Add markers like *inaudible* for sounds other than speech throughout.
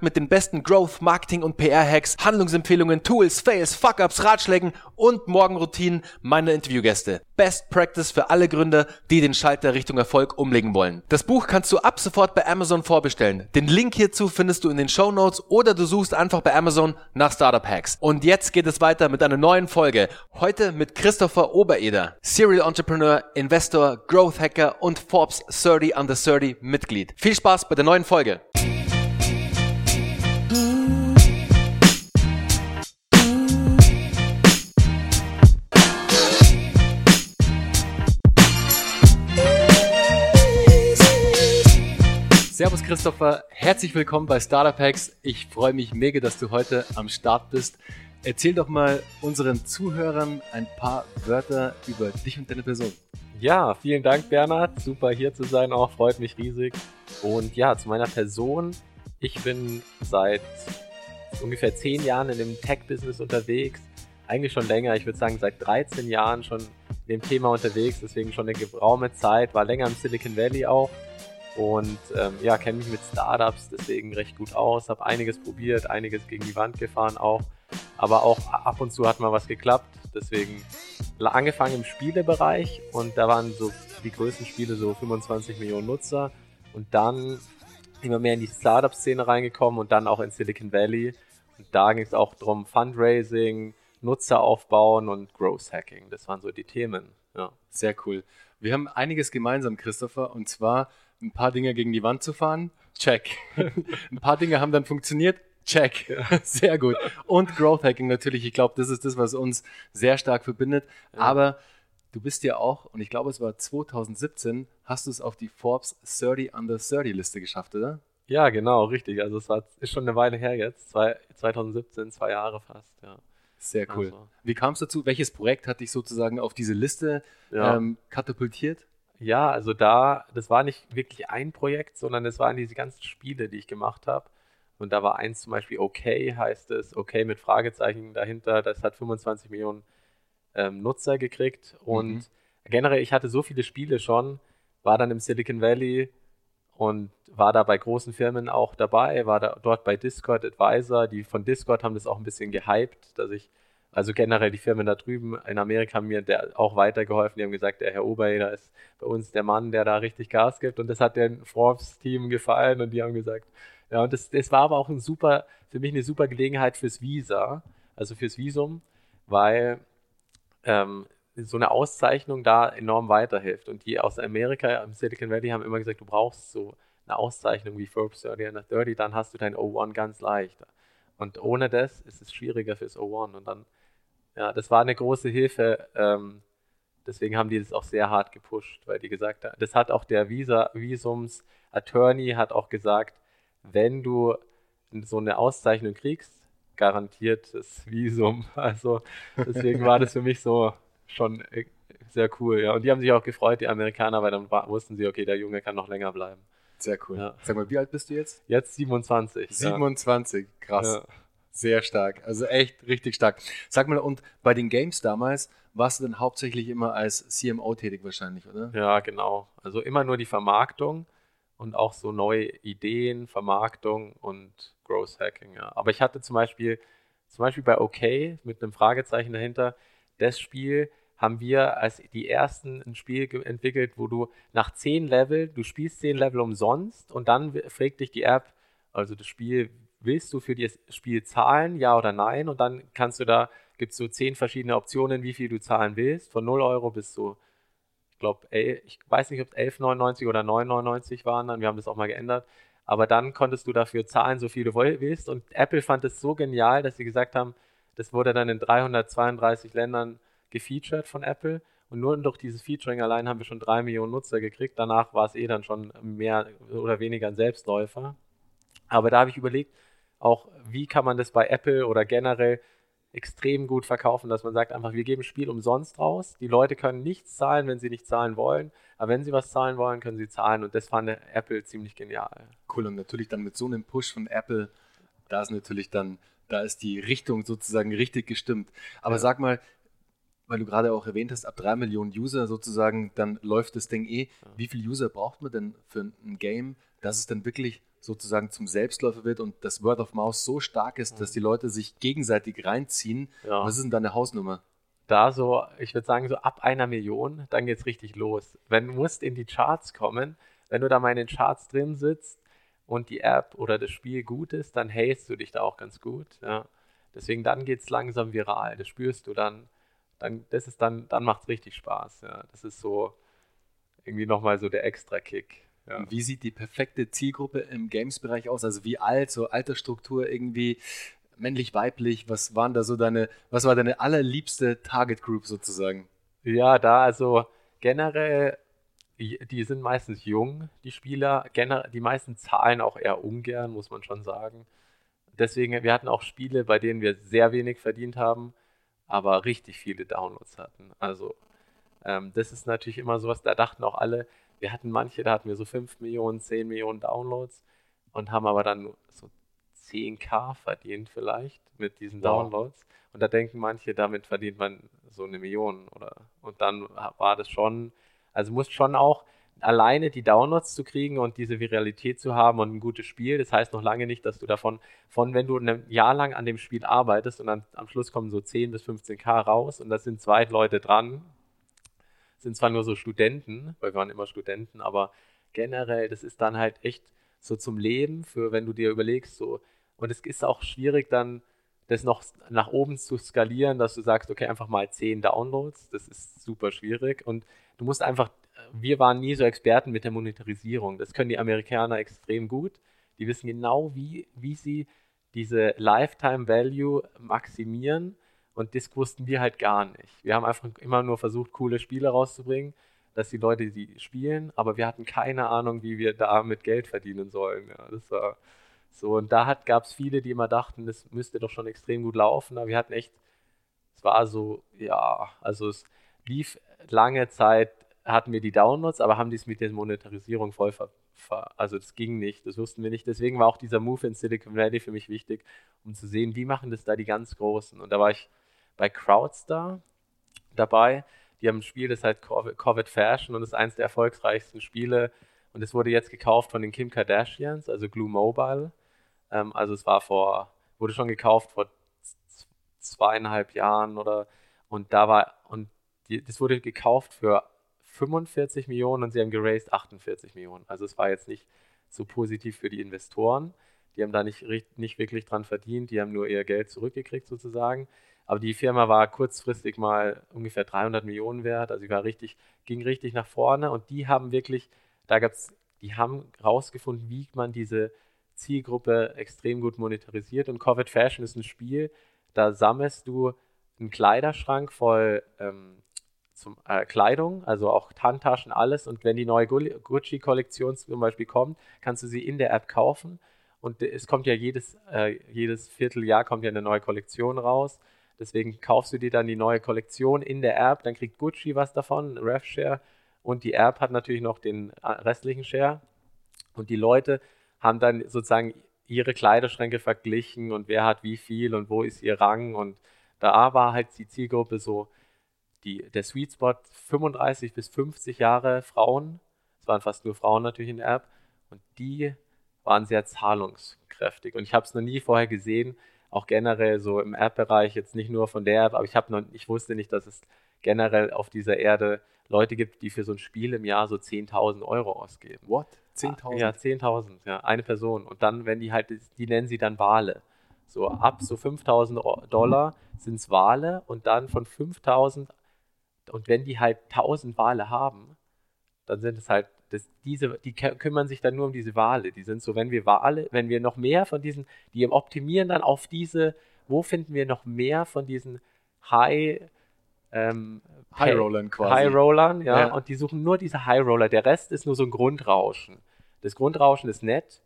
mit den besten Growth, Marketing und PR-Hacks, Handlungsempfehlungen, Tools, Fails, Fuck-Ups, Ratschlägen und Morgenroutinen meiner Interviewgäste. Best Practice für alle Gründer, die den Schalter Richtung Erfolg umlegen wollen. Das Buch kannst du ab sofort bei Amazon vorbestellen. Den Link hierzu findest du in den Show Notes oder du suchst einfach bei Amazon nach Startup Hacks. Und jetzt geht es weiter mit einer neuen Folge. Heute mit Christopher Obereder, Serial Entrepreneur, Investor, Growth Hacker und Forbes 30 Under 30 Mitglied. Viel Spaß bei der neuen Folge. Servus Christopher, herzlich willkommen bei Startup Hacks. Ich freue mich mega, dass du heute am Start bist. Erzähl doch mal unseren Zuhörern ein paar Wörter über dich und deine Person. Ja, vielen Dank Bernhard, super hier zu sein, auch freut mich riesig. Und ja, zu meiner Person. Ich bin seit ungefähr zehn Jahren in dem Tech-Business unterwegs. Eigentlich schon länger, ich würde sagen seit 13 Jahren schon in dem Thema unterwegs, deswegen schon eine geraume Zeit, war länger im Silicon Valley auch und ähm, ja, kenne mich mit Startups deswegen recht gut aus, habe einiges probiert, einiges gegen die Wand gefahren auch, aber auch ab und zu hat mal was geklappt, deswegen angefangen im Spielebereich und da waren so die größten Spiele so 25 Millionen Nutzer und dann immer mehr in die Startup-Szene reingekommen und dann auch in Silicon Valley und da ging es auch darum Fundraising, Nutzer aufbauen und Growth Hacking, das waren so die Themen. Ja. Sehr cool. Wir haben einiges gemeinsam, Christopher, und zwar ein paar Dinge gegen die Wand zu fahren. Check. *laughs* ein paar Dinge haben dann funktioniert. Check. *laughs* Sehr gut. Und Growth Hacking natürlich. Ich glaube, das ist das, was uns sehr stark verbindet. Ja. Aber du bist ja auch, und ich glaube, es war 2017, hast du es auf die Forbes 30 Under 30 Liste geschafft, oder? Ja, genau, richtig. Also es war, ist schon eine Weile her jetzt. Zwei, 2017, zwei Jahre fast, ja. Sehr cool. Also. Wie kam es dazu? Welches Projekt hat dich sozusagen auf diese Liste ja. ähm, katapultiert? Ja, also da, das war nicht wirklich ein Projekt, sondern es waren diese ganzen Spiele, die ich gemacht habe. Und da war eins zum Beispiel OK, heißt es, OK mit Fragezeichen dahinter. Das hat 25 Millionen ähm, Nutzer gekriegt. Und mhm. generell, ich hatte so viele Spiele schon, war dann im Silicon Valley und war da bei großen Firmen auch dabei, war da dort bei Discord Advisor. Die von Discord haben das auch ein bisschen gehypt, dass ich also generell die Firmen da drüben in Amerika haben mir auch weitergeholfen. Die haben gesagt, der Herr Oberheder ist bei uns der Mann, der da richtig Gas gibt. Und das hat dem Forbes-Team gefallen und die haben gesagt, ja, und das, das war aber auch ein super, für mich eine super Gelegenheit fürs Visa, also fürs Visum, weil ähm, so eine Auszeichnung da enorm weiterhilft. Und die aus Amerika, im Silicon Valley, haben immer gesagt, du brauchst so eine Auszeichnung wie Forbes 30 under 30, dann hast du dein O1 ganz leicht. Und ohne das ist es schwieriger fürs O1. Und dann ja, das war eine große Hilfe. Ähm, deswegen haben die das auch sehr hart gepusht, weil die gesagt haben, das hat auch der Visa, Visums Attorney hat auch gesagt, wenn du so eine Auszeichnung kriegst, garantiert das Visum. *laughs* Also deswegen war das für mich so schon äh, sehr cool. Ja. Und die haben sich auch gefreut, die Amerikaner, weil dann wussten sie, okay, der Junge kann noch länger bleiben. Sehr cool. Ja. Sag mal, wie alt bist du jetzt? Jetzt 27. 27, ja. krass. Ja. Sehr stark. Also echt richtig stark. Sag mal, und bei den Games damals warst du dann hauptsächlich immer als CMO tätig wahrscheinlich, oder? Ja, genau. Also immer nur die Vermarktung und auch so neue Ideen, Vermarktung und Growth Hacking, ja. Aber ich hatte zum Beispiel, zum Beispiel bei OK mit einem Fragezeichen dahinter, das Spiel haben wir als die ersten ein Spiel entwickelt, wo du nach zehn Level, du spielst zehn Level umsonst und dann fragt dich die App, also das Spiel, willst du für das Spiel zahlen, ja oder nein? Und dann kannst du da, gibt es so zehn verschiedene Optionen, wie viel du zahlen willst, von 0 Euro bis zu, ich glaube, ich weiß nicht, ob es 11,99 oder 9,99 waren, dann, wir haben das auch mal geändert. Aber dann konntest du dafür zahlen, so viel du willst. Und Apple fand es so genial, dass sie gesagt haben, das wurde dann in 332 Ländern gefeatured von Apple. Und nur durch dieses Featuring allein haben wir schon drei Millionen Nutzer gekriegt. Danach war es eh dann schon mehr oder weniger ein Selbstläufer. Aber da habe ich überlegt, auch wie kann man das bei Apple oder generell extrem gut verkaufen, dass man sagt einfach, wir geben Spiel umsonst raus. Die Leute können nichts zahlen, wenn sie nicht zahlen wollen. Aber wenn sie was zahlen wollen, können sie zahlen. Und das fand Apple ziemlich genial. Cool. Und natürlich dann mit so einem Push von Apple, da ist natürlich dann, da ist die Richtung sozusagen richtig gestimmt. Aber ja. sag mal, weil du gerade auch erwähnt hast, ab drei Millionen User sozusagen, dann läuft das Ding eh. Ja. Wie viele User braucht man denn für ein Game, dass es dann wirklich sozusagen zum Selbstläufer wird und das Word of Mouse so stark ist, dass mhm. die Leute sich gegenseitig reinziehen. Ja. Was ist denn deine Hausnummer? Da so, ich würde sagen, so ab einer Million, dann geht es richtig los. Wenn du musst in die Charts kommen, wenn du da mal in den Charts drin sitzt und die App oder das Spiel gut ist, dann hältst du dich da auch ganz gut. Ja. Deswegen dann geht es langsam viral. Das spürst du dann. dann das ist dann, dann macht es richtig Spaß. Ja. Das ist so irgendwie nochmal so der Extra-Kick. Ja. Wie sieht die perfekte Zielgruppe im Games-Bereich aus? Also wie alt, so Altersstruktur irgendwie, männlich, weiblich? Was waren da so deine, was war deine allerliebste Target Group sozusagen? Ja, da also generell, die sind meistens jung, die Spieler. Gener die meisten zahlen auch eher ungern, muss man schon sagen. Deswegen, wir hatten auch Spiele, bei denen wir sehr wenig verdient haben, aber richtig viele Downloads hatten. Also ähm, das ist natürlich immer sowas, da dachten auch alle, wir hatten manche, da hatten wir so 5 Millionen, 10 Millionen Downloads und haben aber dann so 10k verdient vielleicht mit diesen wow. Downloads. Und da denken manche, damit verdient man so eine Million oder und dann war das schon, also musst schon auch alleine die Downloads zu kriegen und diese Viralität zu haben und ein gutes Spiel, das heißt noch lange nicht, dass du davon, von wenn du ein Jahr lang an dem Spiel arbeitest und dann am Schluss kommen so 10 bis 15k raus und da sind zwei Leute dran, sind zwar nur so Studenten, weil wir waren immer Studenten, aber generell, das ist dann halt echt so zum Leben, für wenn du dir überlegst, so, und es ist auch schwierig dann, das noch nach oben zu skalieren, dass du sagst, okay, einfach mal 10 Downloads, das ist super schwierig. Und du musst einfach, wir waren nie so Experten mit der Monetarisierung, das können die Amerikaner extrem gut, die wissen genau, wie, wie sie diese Lifetime Value maximieren und das wussten wir halt gar nicht. Wir haben einfach immer nur versucht, coole Spiele rauszubringen, dass die Leute die spielen, aber wir hatten keine Ahnung, wie wir damit Geld verdienen sollen. Ja, das war so. Und da gab es viele, die immer dachten, das müsste doch schon extrem gut laufen, aber wir hatten echt, es war so, ja, also es lief lange Zeit, hatten wir die Downloads, aber haben dies mit der Monetarisierung voll ver, also das ging nicht, das wussten wir nicht. Deswegen war auch dieser Move in Silicon Valley für mich wichtig, um zu sehen, wie machen das da die ganz Großen. Und da war ich bei Crowdstar dabei. Die haben ein Spiel, das heißt Covid Fashion und ist eines der erfolgreichsten Spiele. Und es wurde jetzt gekauft von den Kim Kardashians, also Glue Mobile. Ähm, also es war vor, wurde schon gekauft vor zweieinhalb Jahren oder und da war und die, das wurde gekauft für 45 Millionen und sie haben geraced 48 Millionen. Also es war jetzt nicht so positiv für die Investoren. Die haben da nicht, nicht wirklich dran verdient, die haben nur ihr Geld zurückgekriegt sozusagen. Aber die Firma war kurzfristig mal ungefähr 300 Millionen wert, also sie war richtig, ging richtig nach vorne. Und die haben wirklich, da gab es, die haben rausgefunden, wie man diese Zielgruppe extrem gut monetarisiert. Und Covid Fashion ist ein Spiel, da sammelst du einen Kleiderschrank voll ähm, zum, äh, Kleidung, also auch Handtaschen, alles. Und wenn die neue Gucci-Kollektion zum Beispiel kommt, kannst du sie in der App kaufen. Und es kommt ja jedes, äh, jedes Vierteljahr kommt ja eine neue Kollektion raus Deswegen kaufst du dir dann die neue Kollektion in der App, dann kriegt Gucci was davon, RevShare und die App hat natürlich noch den äh, restlichen Share. Und die Leute haben dann sozusagen ihre Kleiderschränke verglichen und wer hat wie viel und wo ist ihr Rang. Und da war halt die Zielgruppe so, die, der Sweet Spot 35 bis 50 Jahre Frauen. Es waren fast nur Frauen natürlich in der App. Und die waren sehr zahlungskräftig. Und ich habe es noch nie vorher gesehen, auch generell so im App-Bereich, jetzt nicht nur von der App, aber ich habe noch, ich wusste nicht, dass es generell auf dieser Erde Leute gibt, die für so ein Spiel im Jahr so 10.000 Euro ausgeben. What? 10.000? Ja, 10.000, ja, eine Person. Und dann, wenn die halt, die nennen sie dann Wale. So ab so 5.000 Dollar sind es Wale und dann von 5.000 und wenn die halt 1.000 Wale haben, dann sind es halt das, diese, die kümmern sich dann nur um diese Wale. Die sind so, wenn wir Wale, wenn wir noch mehr von diesen, die optimieren dann auf diese, wo finden wir noch mehr von diesen High, ähm, High Rollern quasi. High Rollern, ja, ja, und die suchen nur diese High Roller. Der Rest ist nur so ein Grundrauschen. Das Grundrauschen ist nett,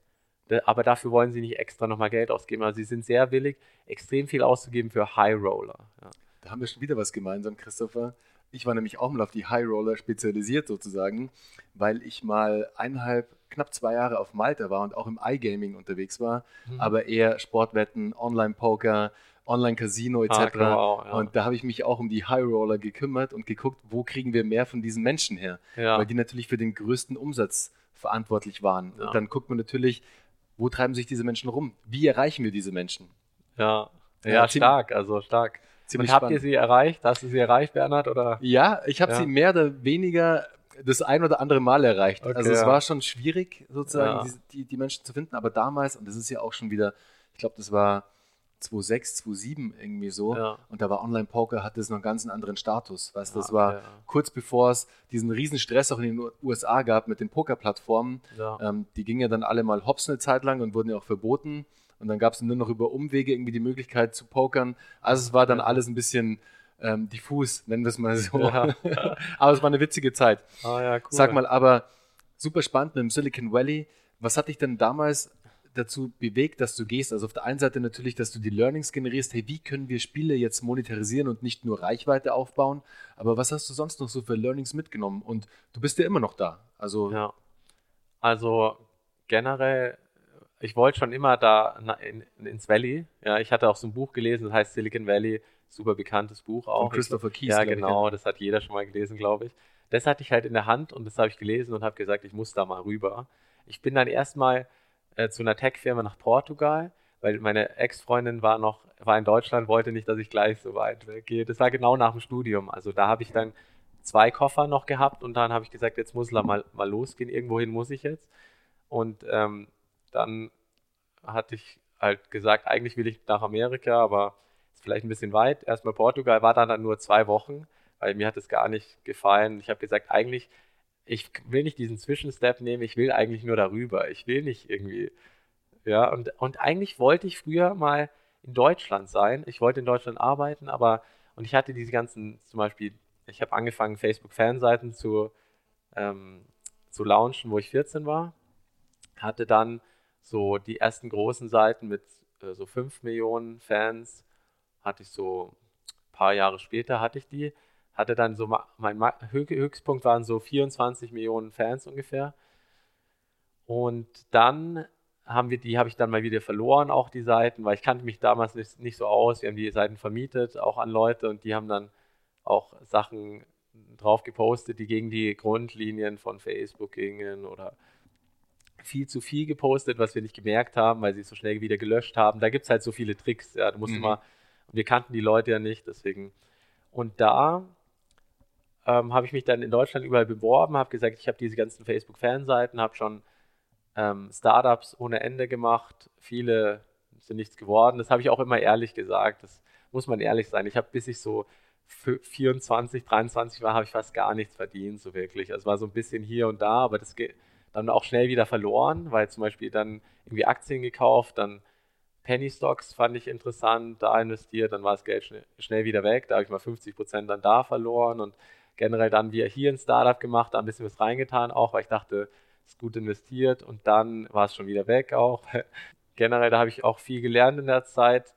aber dafür wollen sie nicht extra nochmal Geld ausgeben. Also sie sind sehr willig, extrem viel auszugeben für High Roller. Ja. Da haben wir schon wieder was gemeinsam, Christopher. Ich war nämlich auch mal auf die High Roller spezialisiert sozusagen, weil ich mal eineinhalb, knapp zwei Jahre auf Malta war und auch im iGaming unterwegs war, mhm. aber eher Sportwetten, Online-Poker, Online-Casino etc. Ah, genau, ja. Und da habe ich mich auch um die High Roller gekümmert und geguckt, wo kriegen wir mehr von diesen Menschen her, ja. weil die natürlich für den größten Umsatz verantwortlich waren. Ja. Und dann guckt man natürlich, wo treiben sich diese Menschen rum? Wie erreichen wir diese Menschen? Ja, ja, ja stark, also stark. Ziemlich Und habt spannend. ihr sie erreicht? Hast du sie erreicht, Bernhard? Oder? Ja, ich habe ja. sie mehr oder weniger das ein oder andere Mal erreicht. Okay, also es ja. war schon schwierig, sozusagen die, die, die, Menschen zu finden, aber damals, und das ist ja auch schon wieder, ich glaube, das war 2006, 2007 irgendwie so, ja. und da war Online-Poker, hatte es noch einen ganz anderen Status. Weißt du, das war kurz bevor es diesen riesen Stress auch in den USA gab mit den Poker-Plattformen. Ähm, die gingen ja dann alle mal hops eine Zeit lang und wurden ja auch verboten. Und dann gab es nur noch über Umwege irgendwie die Möglichkeit zu pokern. Also es war dann alles ein bisschen ähm, diffus, nennen wir es mal so. Ja. *laughs* aber es war eine witzige Zeit. Ah, ja, cool. Sag mal, aber super spannend mit dem Silicon Valley. Was hat dich denn damals dazu bewegt, dass du gehst? Also auf der einen Seite natürlich, dass du die Learnings generierst. Hey, wie können wir Spiele jetzt monetarisieren und nicht nur Reichweite aufbauen? Aber was hast du sonst noch so für Learnings mitgenommen? Und du bist ja immer noch da. Also ja. Also generell ich wollte schon immer da in, ins Valley. Ja, ich hatte auch so ein Buch gelesen, das heißt Silicon Valley, super bekanntes Buch auch. Von Christopher Keys. Ja, genau, das hat jeder schon mal gelesen, glaube ich. Das hatte ich halt in der Hand und das habe ich gelesen und habe gesagt, ich muss da mal rüber. Ich bin dann erstmal äh, zu einer Tech-Firma nach Portugal, weil meine Ex-Freundin war noch, war in Deutschland, wollte nicht, dass ich gleich so weit weggehe. Das war genau nach dem Studium. Also da habe ich dann zwei Koffer noch gehabt und dann habe ich gesagt, jetzt muss ich mal, mal losgehen, irgendwohin muss ich jetzt. Und ähm, dann hatte ich halt gesagt, eigentlich will ich nach Amerika, aber ist vielleicht ein bisschen weit. Erstmal Portugal, war dann, dann nur zwei Wochen, weil mir hat es gar nicht gefallen. Ich habe gesagt, eigentlich, ich will nicht diesen Zwischenstep nehmen, ich will eigentlich nur darüber. Ich will nicht irgendwie, ja, und, und eigentlich wollte ich früher mal in Deutschland sein. Ich wollte in Deutschland arbeiten, aber, und ich hatte diese ganzen, zum Beispiel, ich habe angefangen, Facebook-Fanseiten zu, ähm, zu launchen, wo ich 14 war. Hatte dann so die ersten großen Seiten mit äh, so 5 Millionen Fans hatte ich so ein paar Jahre später hatte ich die. Hatte dann so mein Höchstpunkt waren so 24 Millionen Fans ungefähr. Und dann haben wir die, habe ich dann mal wieder verloren, auch die Seiten, weil ich kannte mich damals nicht, nicht so aus. Wir haben die Seiten vermietet, auch an Leute und die haben dann auch Sachen drauf gepostet, die gegen die Grundlinien von Facebook gingen oder viel zu viel gepostet, was wir nicht gemerkt haben, weil sie es so schnell wieder gelöscht haben. Da gibt es halt so viele Tricks. Ja, du musst mhm. immer, wir kannten die Leute ja nicht, deswegen. Und da ähm, habe ich mich dann in Deutschland überall beworben, habe gesagt, ich habe diese ganzen Facebook-Fanseiten, habe schon ähm, Startups ohne Ende gemacht. Viele sind nichts geworden. Das habe ich auch immer ehrlich gesagt. Das muss man ehrlich sein. Ich habe, bis ich so 24, 23 war, habe ich fast gar nichts verdient, so wirklich. Also es war so ein bisschen hier und da, aber das geht dann auch schnell wieder verloren, weil zum Beispiel dann irgendwie Aktien gekauft, dann Penny Stocks fand ich interessant, da investiert, dann war das Geld schnell, wieder weg, da habe ich mal 50 Prozent dann da verloren und generell dann wieder hier ein Startup gemacht, da ein bisschen was reingetan auch, weil ich dachte, es ist gut investiert und dann war es schon wieder weg auch. *laughs* generell, da habe ich auch viel gelernt in der Zeit,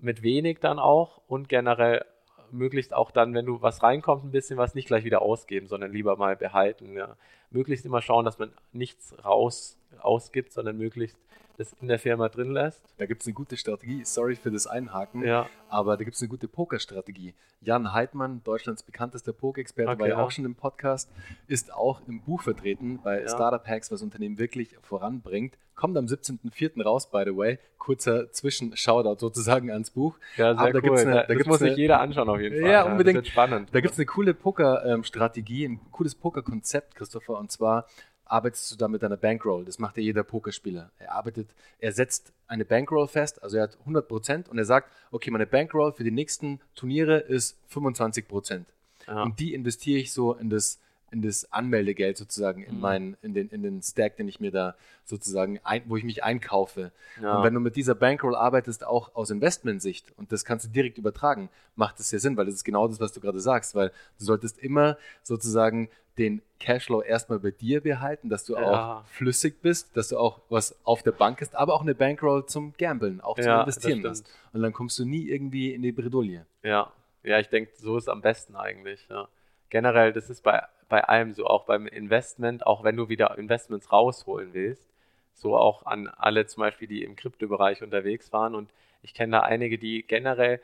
mit wenig dann auch und generell möglichst auch dann, wenn du was reinkommt, ein bisschen was nicht gleich wieder ausgeben, sondern lieber mal behalten. Ja. Möglichst immer schauen, dass man nichts raus ausgibt, sondern möglichst das in der Firma drin lässt. Da gibt es eine gute Strategie. Sorry für das Einhaken, ja. aber da gibt es eine gute Pokerstrategie. Jan Heidmann, Deutschlands bekanntester Pokerexperte, okay, war ja auch schon im Podcast, ist auch im Buch vertreten bei ja. Startup Hacks, was Unternehmen wirklich voranbringt. Kommt am 17.04. raus, by the way. Kurzer Zwischenshoutout sozusagen ans Buch. Ja, sehr aber da cool. Eine, da das muss sich jeder anschauen auf jeden Fall. Ja, unbedingt. spannend. Da gibt es eine coole Poker-Strategie, ein cooles Poker-Konzept, Christopher, und zwar arbeitest du da mit deiner Bankroll. Das macht ja jeder Pokerspieler. Er arbeitet, er setzt eine Bankroll fest, also er hat 100 Prozent und er sagt, okay, meine Bankroll für die nächsten Turniere ist 25 Prozent. Ja. Und die investiere ich so in das in das Anmeldegeld sozusagen, in Mhm. meinen, in den, in den Stack, den ich mir da sozusagen, ein, wo ich mich einkaufe. Ja. Und wenn du mit dieser Bankroll arbeitest, auch aus Investmentsicht, und das kannst du direkt übertragen, macht es ja Sinn, weil das ist genau das, was du gerade sagst, weil du solltest immer sozusagen den Cashflow erstmal bei dir behalten, dass du Ja. auch flüssig bist, dass du auch was auf der Bank hast, aber auch eine Bankroll zum Gamblen, auch zum Ja, das Investieren hast. Und dann kommst du nie irgendwie in die Bredouille. Ja, ja, ich denke, so ist am besten eigentlich. Ja. Generell, das ist bei, bei allem so, auch beim Investment, auch wenn du wieder Investments rausholen willst, so auch an alle zum Beispiel, die im Kryptobereich unterwegs waren. Und ich kenne da einige, die generell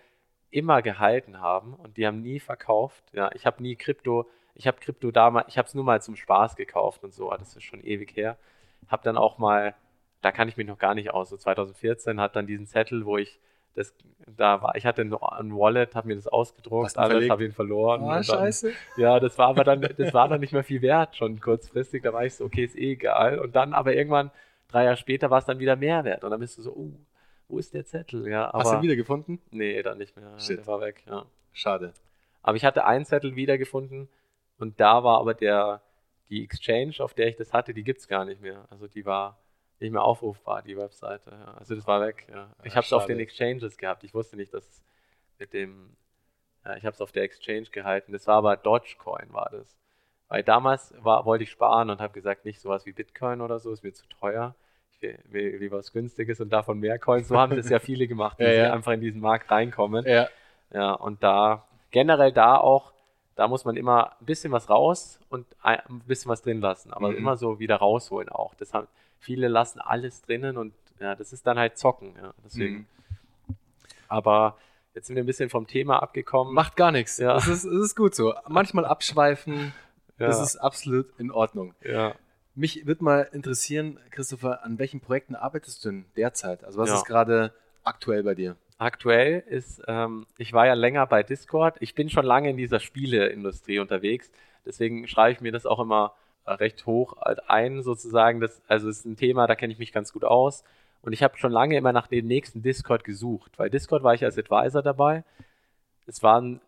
immer gehalten haben und die haben nie verkauft. Ja, ich habe nie Krypto, ich habe Krypto damals, ich habe es nur mal zum Spaß gekauft und so, das ist schon ewig her. Habe dann auch mal, da kann ich mich noch gar nicht aus, so 2014 hat dann diesen Zettel, wo ich das, da war, ich hatte ein, Wallet, habe mir das ausgedruckt, alles, habe ihn verloren. Ah, dann, scheiße. ja, das war aber dann, das war dann nicht mehr viel wert, schon kurzfristig. Da war ich so, okay, ist eh egal. Und dann aber irgendwann, drei Jahre später, war es dann wieder mehr wert. Und dann bist du so, uh, wo ist der Zettel? Ja, aber Hast du ihn wiedergefunden? nee, dann nicht mehr. Shit. Der war weg, ja. Schade. Aber ich hatte einen Zettel wiedergefunden und da war aber der, die Exchange, auf der ich das hatte, die gibt es gar nicht mehr. Also die war nicht mehr aufrufbar, die Webseite. Ja. Also das war weg. Ja. Ich habe es auf den Exchanges gehabt. Ich wusste nicht, dass es mit dem, ja, ich habe es auf der Exchange gehalten. Das war aber Dogecoin, war das. Weil damals war, wollte ich sparen und habe gesagt, nicht sowas wie Bitcoin oder so, ist mir zu teuer. Ich will, will lieber was Günstiges und davon mehr Coins. So haben das ja viele gemacht, *laughs* die einfach in diesen Markt reinkommen. Ja. Ja, und da generell da auch, da muss man immer ein bisschen was raus und ein ein bisschen was drin lassen, aber Mhm. immer so wieder rausholen auch. Das haben, viele lassen alles drinnen und ja, das ist dann halt Zocken, ja, deswegen. Mhm. Aber jetzt sind wir ein bisschen vom Thema abgekommen. Macht gar nichts. Ja. Das, ist, ist gut so. Manchmal abschweifen, ja, das ist absolut in Ordnung. ja. Mich würde mal interessieren, Christopher, an welchen Projekten arbeitest du denn derzeit? Also was Ja. ist gerade aktuell bei dir? Aktuell ist, ähm, ich war ja länger bei Discord. Ich bin schon lange in dieser Spieleindustrie unterwegs. Deswegen schreibe ich mir das auch immer recht hoch ein, sozusagen. Das, also es ist ein Thema, da kenne ich mich ganz gut aus. Und ich habe schon lange immer nach dem nächsten Discord gesucht, weil Discord war ich als Advisor dabei. Es waren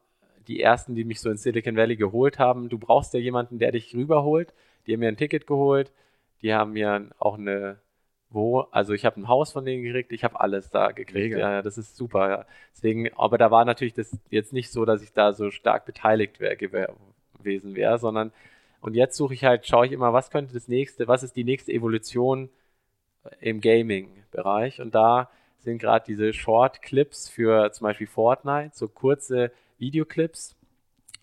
die ersten, die mich so in Silicon Valley geholt haben. Du brauchst ja jemanden, der dich rüberholt. Die haben mir ein Ticket geholt. Die haben mir auch eine wo, also ich habe ein Haus von denen gekriegt, ich habe alles da gekriegt. Mega. Ja, das ist super. Ja. Deswegen, aber da war natürlich das jetzt nicht so, dass ich da so stark beteiligt wär, gewesen wäre, sondern und jetzt suche ich halt, schaue ich immer, was könnte das nächste, was ist die nächste Evolution im Gaming-Bereich und da sind gerade diese Short-Clips für zum Beispiel Fortnite, so kurze Videoclips,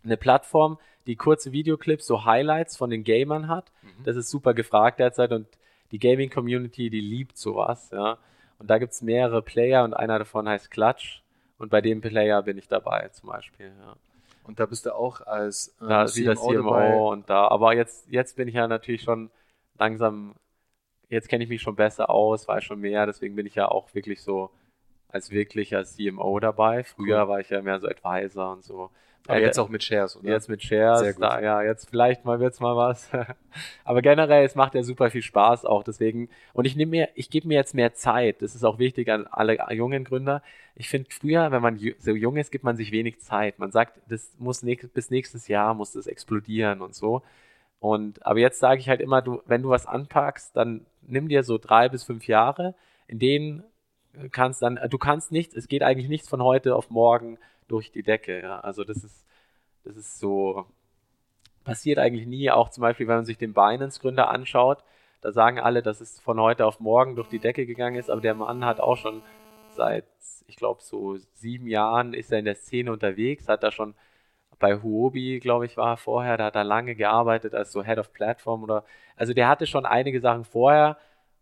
eine Plattform, die kurze Videoclips, so Highlights von den Gamern hat. Das ist super gefragt derzeit und die Gaming-Community, die liebt sowas, ja. Und da gibt es mehrere Player und einer davon heißt Clutch. Und bei dem Player bin ich dabei zum Beispiel, ja. Und da bist du auch als äh, Da ist wieder CMO und da. Aber jetzt, jetzt bin ich ja natürlich schon langsam, jetzt kenne ich mich schon besser aus, weiß schon mehr, deswegen bin ich ja auch wirklich so als wirklicher CMO dabei. Früher Cool. war ich ja mehr so Advisor und so. Aber Äh, jetzt auch mit Shares, oder? Jetzt mit Shares, Sehr gut. da, ja, jetzt vielleicht mal wird's mal was. *laughs* Aber generell, es macht ja super viel Spaß auch, deswegen. Und ich nehme mir, ich gebe mir jetzt mehr Zeit. Das ist auch wichtig an alle jungen Gründer. Ich finde, früher, wenn man so jung ist, gibt man sich wenig Zeit. Man sagt, das muss nächst, bis nächstes Jahr muss das explodieren und so. Und, aber jetzt sage ich halt immer, du, wenn du was anpackst, dann nimm dir so drei bis fünf Jahre, in denen kannst dann, du kannst nichts, es geht eigentlich nichts von heute auf morgen durch die Decke. Ja. Also das ist, das ist so, passiert eigentlich nie. Auch zum Beispiel, wenn man sich den Binance-Gründer anschaut, da sagen alle, dass es von heute auf morgen durch die Decke gegangen ist, aber der Mann hat auch schon seit, ich glaube, so sieben Jahren ist er in der Szene unterwegs, hat da schon bei Huobi, glaube ich, war er vorher, da hat er lange gearbeitet als so Head of Platform oder, also der hatte schon einige Sachen vorher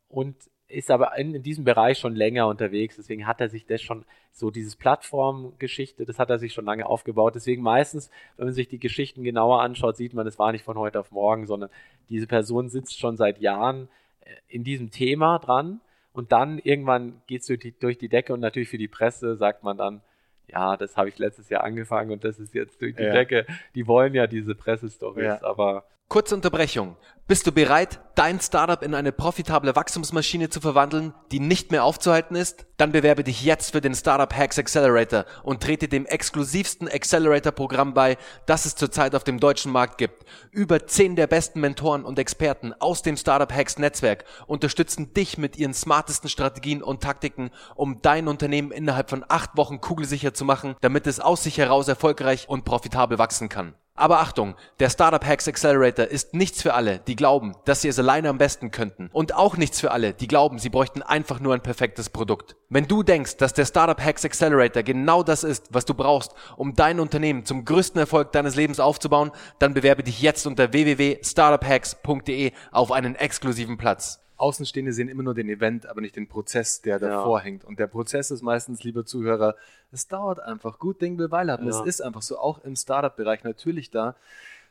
und ist aber in, in diesem Bereich schon länger unterwegs, deswegen hat er sich das schon, so dieses Plattformgeschichte, das hat er sich schon lange aufgebaut, deswegen meistens, wenn man sich die Geschichten genauer anschaut, sieht man, es war nicht von heute auf morgen, sondern diese Person sitzt schon seit Jahren äh, in diesem Thema dran und dann irgendwann geht es durch die, durch die Decke und natürlich für die Presse sagt man dann, ja, das habe ich letztes Jahr angefangen und das ist jetzt durch die Ja. Decke. Die wollen ja diese Pressestories, Ja. aber Kurze Unterbrechung. Bist du bereit, dein Startup in eine profitable Wachstumsmaschine zu verwandeln, die nicht mehr aufzuhalten ist? Dann bewerbe dich jetzt für den Startup Hacks Accelerator und trete dem exklusivsten Accelerator-Programm bei, das es zurzeit auf dem deutschen Markt gibt. Über zehn der besten Mentoren und Experten aus dem Startup Hacks Netzwerk unterstützen dich mit ihren smartesten Strategien und Taktiken, um dein Unternehmen innerhalb von acht Wochen kugelsicher zu machen, damit es aus sich heraus erfolgreich und profitabel wachsen kann. Aber Achtung, der Startup Hacks Accelerator ist nichts für alle, die glauben, dass sie es alleine am besten könnten. Und auch nichts für alle, die glauben, sie bräuchten einfach nur ein perfektes Produkt. Wenn du denkst, dass der Startup Hacks Accelerator genau das ist, was du brauchst, um dein Unternehmen zum größten Erfolg deines Lebens aufzubauen, dann bewerbe dich jetzt unter www.startuphacks.de auf einen exklusiven Platz. Außenstehende sehen immer nur den Event, aber nicht den Prozess, der davor ja. hängt. Und der Prozess ist meistens, liebe Zuhörer, es dauert einfach. Gut Ding will Weile haben. Ja. Es ist einfach so, auch im Startup-Bereich natürlich da.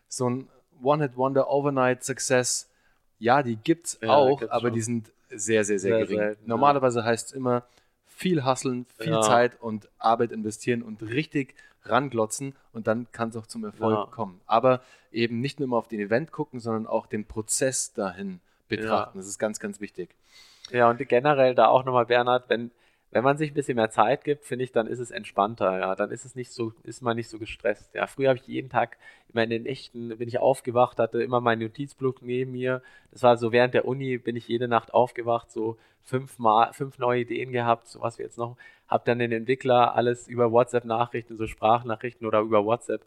So ein One-Hit-Wonder, Overnight-Success, ja, die gibt's ja, auch, aber schon. die sind sehr, sehr, sehr, sehr gering. Selten, Normalerweise heißt es immer, viel hasseln, viel Zeit und Arbeit investieren und richtig ranglotzen und dann kann es auch zum Erfolg kommen. Aber eben nicht nur immer auf den Event gucken, sondern auch den Prozess dahin betrachten. Ja. Das ist ganz, ganz wichtig. Ja, und generell da auch nochmal, Bernhard, wenn, wenn man sich ein bisschen mehr Zeit gibt, finde ich, dann ist es entspannter, ja. Dann ist es nicht so, ist man nicht so gestresst. Ja, früher habe ich jeden Tag, immer in den echten, bin ich aufgewacht, hatte immer meinen Notizblock neben mir. Das war so während der Uni, bin ich jede Nacht aufgewacht, so fünfmal, fünf neue Ideen gehabt, so was wir jetzt noch, habe dann den Entwickler alles über WhatsApp-Nachrichten, so Sprachnachrichten oder über WhatsApp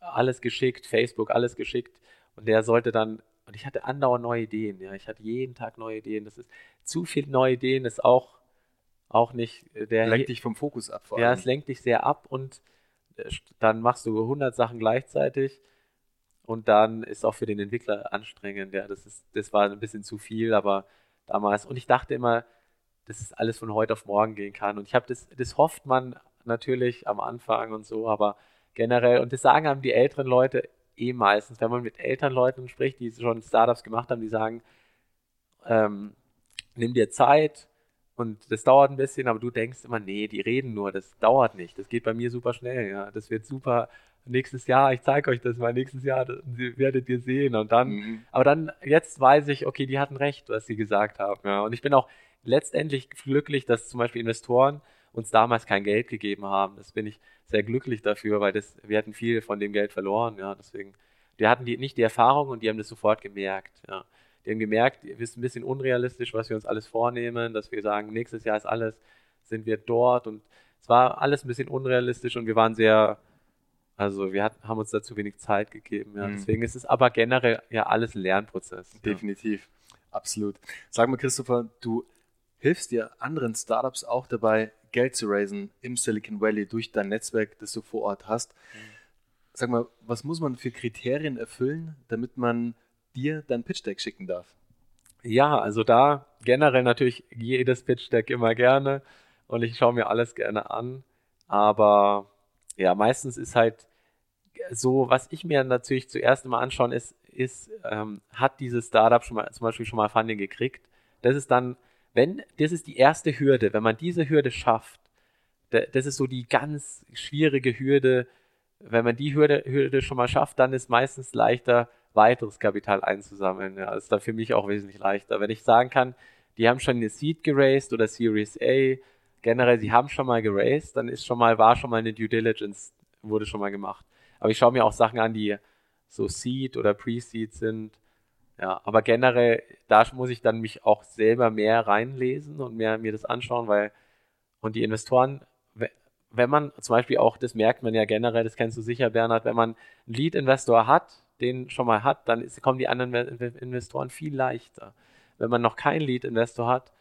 alles geschickt, Facebook alles geschickt und der sollte dann und ich hatte andauernd neue Ideen. Ja, ich hatte jeden Tag neue Ideen. Das ist zu viel neue Ideen, ist auch, auch nicht äh, der. Lenkt dich vom Fokus ab. Vor allem. Ja, es lenkt dich sehr ab und äh, dann machst du 100 Sachen gleichzeitig und dann ist auch für den Entwickler anstrengend. Ja, das ist, das war ein bisschen zu viel, aber damals und ich dachte immer, dass es alles von heute auf morgen gehen kann und ich habe das, das hofft man natürlich am Anfang und so, aber generell und das sagen haben die älteren Leute eh meistens, wenn man mit Elternleuten spricht, die schon Startups gemacht haben, die sagen, ähm, nimm dir Zeit und das dauert ein bisschen, aber du denkst immer, nee, die reden nur, das dauert nicht, das geht bei mir super schnell, ja, das wird super nächstes Jahr, ich zeige euch das mal nächstes Jahr, das werdet ihr sehen und dann, mhm. aber dann, jetzt weiß ich, okay, die hatten recht, was sie gesagt haben, ja, und ich bin auch letztendlich glücklich, dass zum Beispiel Investoren uns damals kein Geld gegeben haben. Das bin ich sehr glücklich dafür, weil das, wir hatten viel von dem Geld verloren. Ja, deswegen, wir hatten die, nicht die Erfahrung und die haben das sofort gemerkt. Ja. Die haben gemerkt, wir sind ein bisschen unrealistisch, was wir uns alles vornehmen, dass wir sagen, nächstes Jahr ist alles, sind wir dort und es war alles ein bisschen unrealistisch und wir waren sehr, also wir hat, haben uns dazu wenig Zeit gegeben. Ja. Mhm. Deswegen ist es aber generell ja alles Lernprozess. Definitiv, ja. absolut. Sag mal, Christopher, du hilfst dir anderen Startups auch dabei, Geld zu raisen im Silicon Valley durch dein Netzwerk, das du vor Ort hast. Sag mal, was muss man für Kriterien erfüllen, damit man dir dein Pitch Deck schicken darf? Ja, also da generell natürlich jedes Pitch Deck immer gerne und ich schaue mir alles gerne an. Aber ja, meistens ist halt so, was ich mir natürlich zuerst immer anschauen ist, ist, ähm, hat dieses Startup schon mal, zum Beispiel schon mal Funding gekriegt? Das ist dann wenn, das ist die erste Hürde, wenn man diese Hürde schafft, das ist so die ganz schwierige Hürde, wenn man die Hürde, Hürde schon mal schafft, dann ist meistens leichter, weiteres Kapital einzusammeln. Ja, das ist dann für mich auch wesentlich leichter. Wenn ich sagen kann, die haben schon eine Seed geraced oder Series A, generell, sie haben schon mal geraced, dann ist schon mal, war schon mal eine Due Diligence, wurde schon mal gemacht. Aber ich schaue mir auch Sachen an, die so Seed oder Pre-Seed sind ja, aber generell, da muss ich dann mich auch selber mehr reinlesen und mehr mir das anschauen, weil, und die Investoren, wenn man zum Beispiel auch, das merkt man ja generell, das kennst du sicher, Bernhard, wenn man einen Lead-Investor hat, den schon mal hat, dann ist, kommen die anderen Investoren viel leichter. Wenn man noch keinen Lead-Investor hat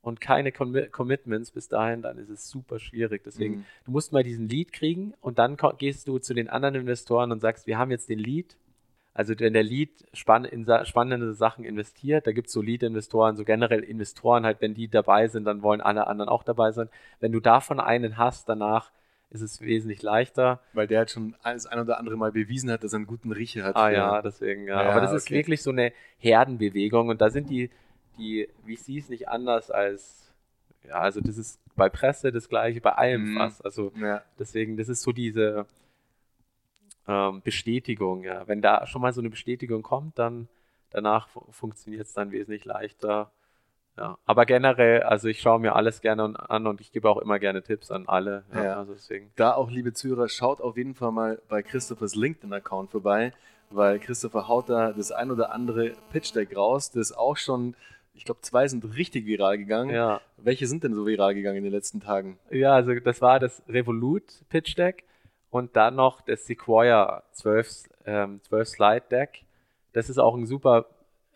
und keine Com Commitments bis dahin, dann ist es super schwierig. Deswegen, mhm. du musst mal diesen Lead kriegen und dann gehst du zu den anderen Investoren und sagst, wir haben jetzt den Lead, also wenn der Lead spann in spannende Sachen investiert, da gibt es so Lead-Investoren, so generell Investoren halt, wenn die dabei sind, dann wollen alle anderen auch dabei sein. Wenn du davon einen hast, danach ist es wesentlich leichter. Weil der halt schon das ein oder andere Mal bewiesen hat, dass er einen guten Riecher hat. Ah ja, deswegen, ja. ja Aber das okay. ist wirklich so eine Herdenbewegung und da sind die, die VCs nicht anders als, ja, also das ist bei Presse das gleiche, bei allem mhm. fast. Also ja. deswegen, das ist so diese ähm, Bestätigung. Ja. Wenn da schon mal so eine Bestätigung kommt, dann danach funktioniert es dann wesentlich leichter. Ja, aber generell, also ich schaue mir alles gerne an und ich gebe auch immer gerne Tipps an alle. Ja, ja. Also deswegen. Da auch, liebe Zuhörer, schaut auf jeden Fall mal bei Christophers LinkedIn-Account vorbei, weil Christopher haut da das ein oder andere Pitch-Deck raus, das auch schon, ich glaube, zwei sind richtig viral gegangen. Ja. Welche sind denn so viral gegangen in den letzten Tagen? Ja, also das war das Revolut Pitch-Deck und dann noch das Sequoia 12, ähm, 12 Slide Deck. Das ist auch ein super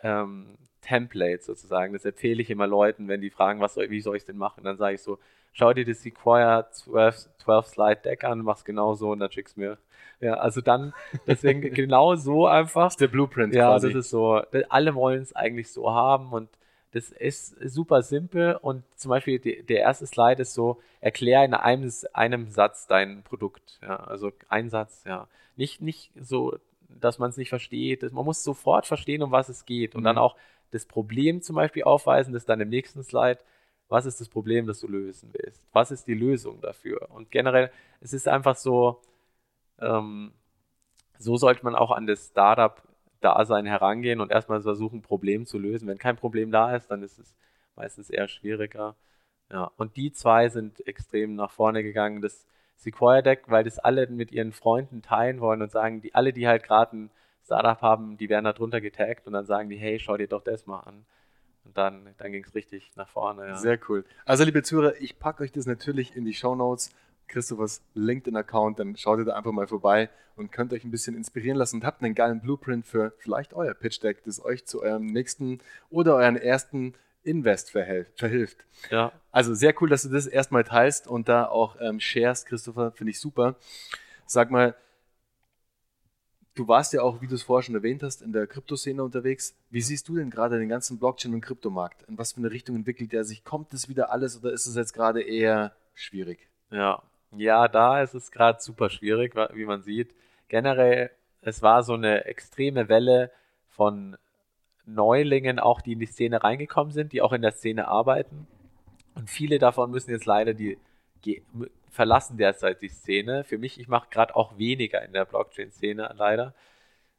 ähm, Template sozusagen. Das empfehle ich immer Leuten, wenn die fragen, was soll, wie soll ich es denn machen? Dann sage ich so, schau dir das Sequoia 12, 12 Slide Deck an, mach's genau so und dann schick's mir. Ja, also dann, deswegen *laughs* genau so einfach. Das ist der Blueprint ja, quasi. Ja, das ist so. Alle wollen es eigentlich so haben und das ist super simpel und zum Beispiel die, der erste Slide ist so, erklär in einem, einem Satz dein Produkt. Ja, also ein Satz, ja. Nicht, nicht so, dass man es nicht versteht. Man muss sofort verstehen, um was es geht. Und mhm. dann auch das Problem zum Beispiel aufweisen, das dann im nächsten Slide, was ist das Problem, das du lösen willst? Was ist die Lösung dafür? Und generell, es ist einfach so, ähm, so sollte man auch an das Startup Dasein herangehen und erstmal versuchen, ein Problem zu lösen. Wenn kein Problem da ist, dann ist es meistens eher schwieriger. Ja, und die zwei sind extrem nach vorne gegangen. Das Sequoia Deck, weil das alle mit ihren Freunden teilen wollen und sagen, die alle, die halt gerade ein Startup haben, die werden da drunter getaggt und dann sagen die, hey, schau dir doch das mal an. Und dann, dann ging es richtig nach vorne. Ja. Sehr cool. Also, liebe Zuhörer, ich packe euch das natürlich in die Show Notes. Christophers LinkedIn-Account, dann schaut ihr da einfach mal vorbei und könnt euch ein bisschen inspirieren lassen und habt einen geilen Blueprint für vielleicht euer Pitch-Deck, das euch zu eurem nächsten oder euren ersten Invest verhilft. Ja. Also sehr cool, dass du das erstmal teilst und da auch ähm, sharest, Christopher, finde ich super. Sag mal, du warst ja auch, wie du es vorher schon erwähnt hast, in der Kryptoszene unterwegs. Wie siehst du denn gerade den ganzen Blockchain- und Kryptomarkt? In was für eine Richtung entwickelt er sich? Kommt das wieder alles oder ist es jetzt gerade eher schwierig? Ja, ja, da ist es gerade super schwierig, wie man sieht. Generell, es war so eine extreme Welle von Neulingen, auch die in die Szene reingekommen sind, die auch in der Szene arbeiten. Und viele davon müssen jetzt leider die verlassen derzeit die Szene. Für mich, ich mache gerade auch weniger in der Blockchain-Szene leider.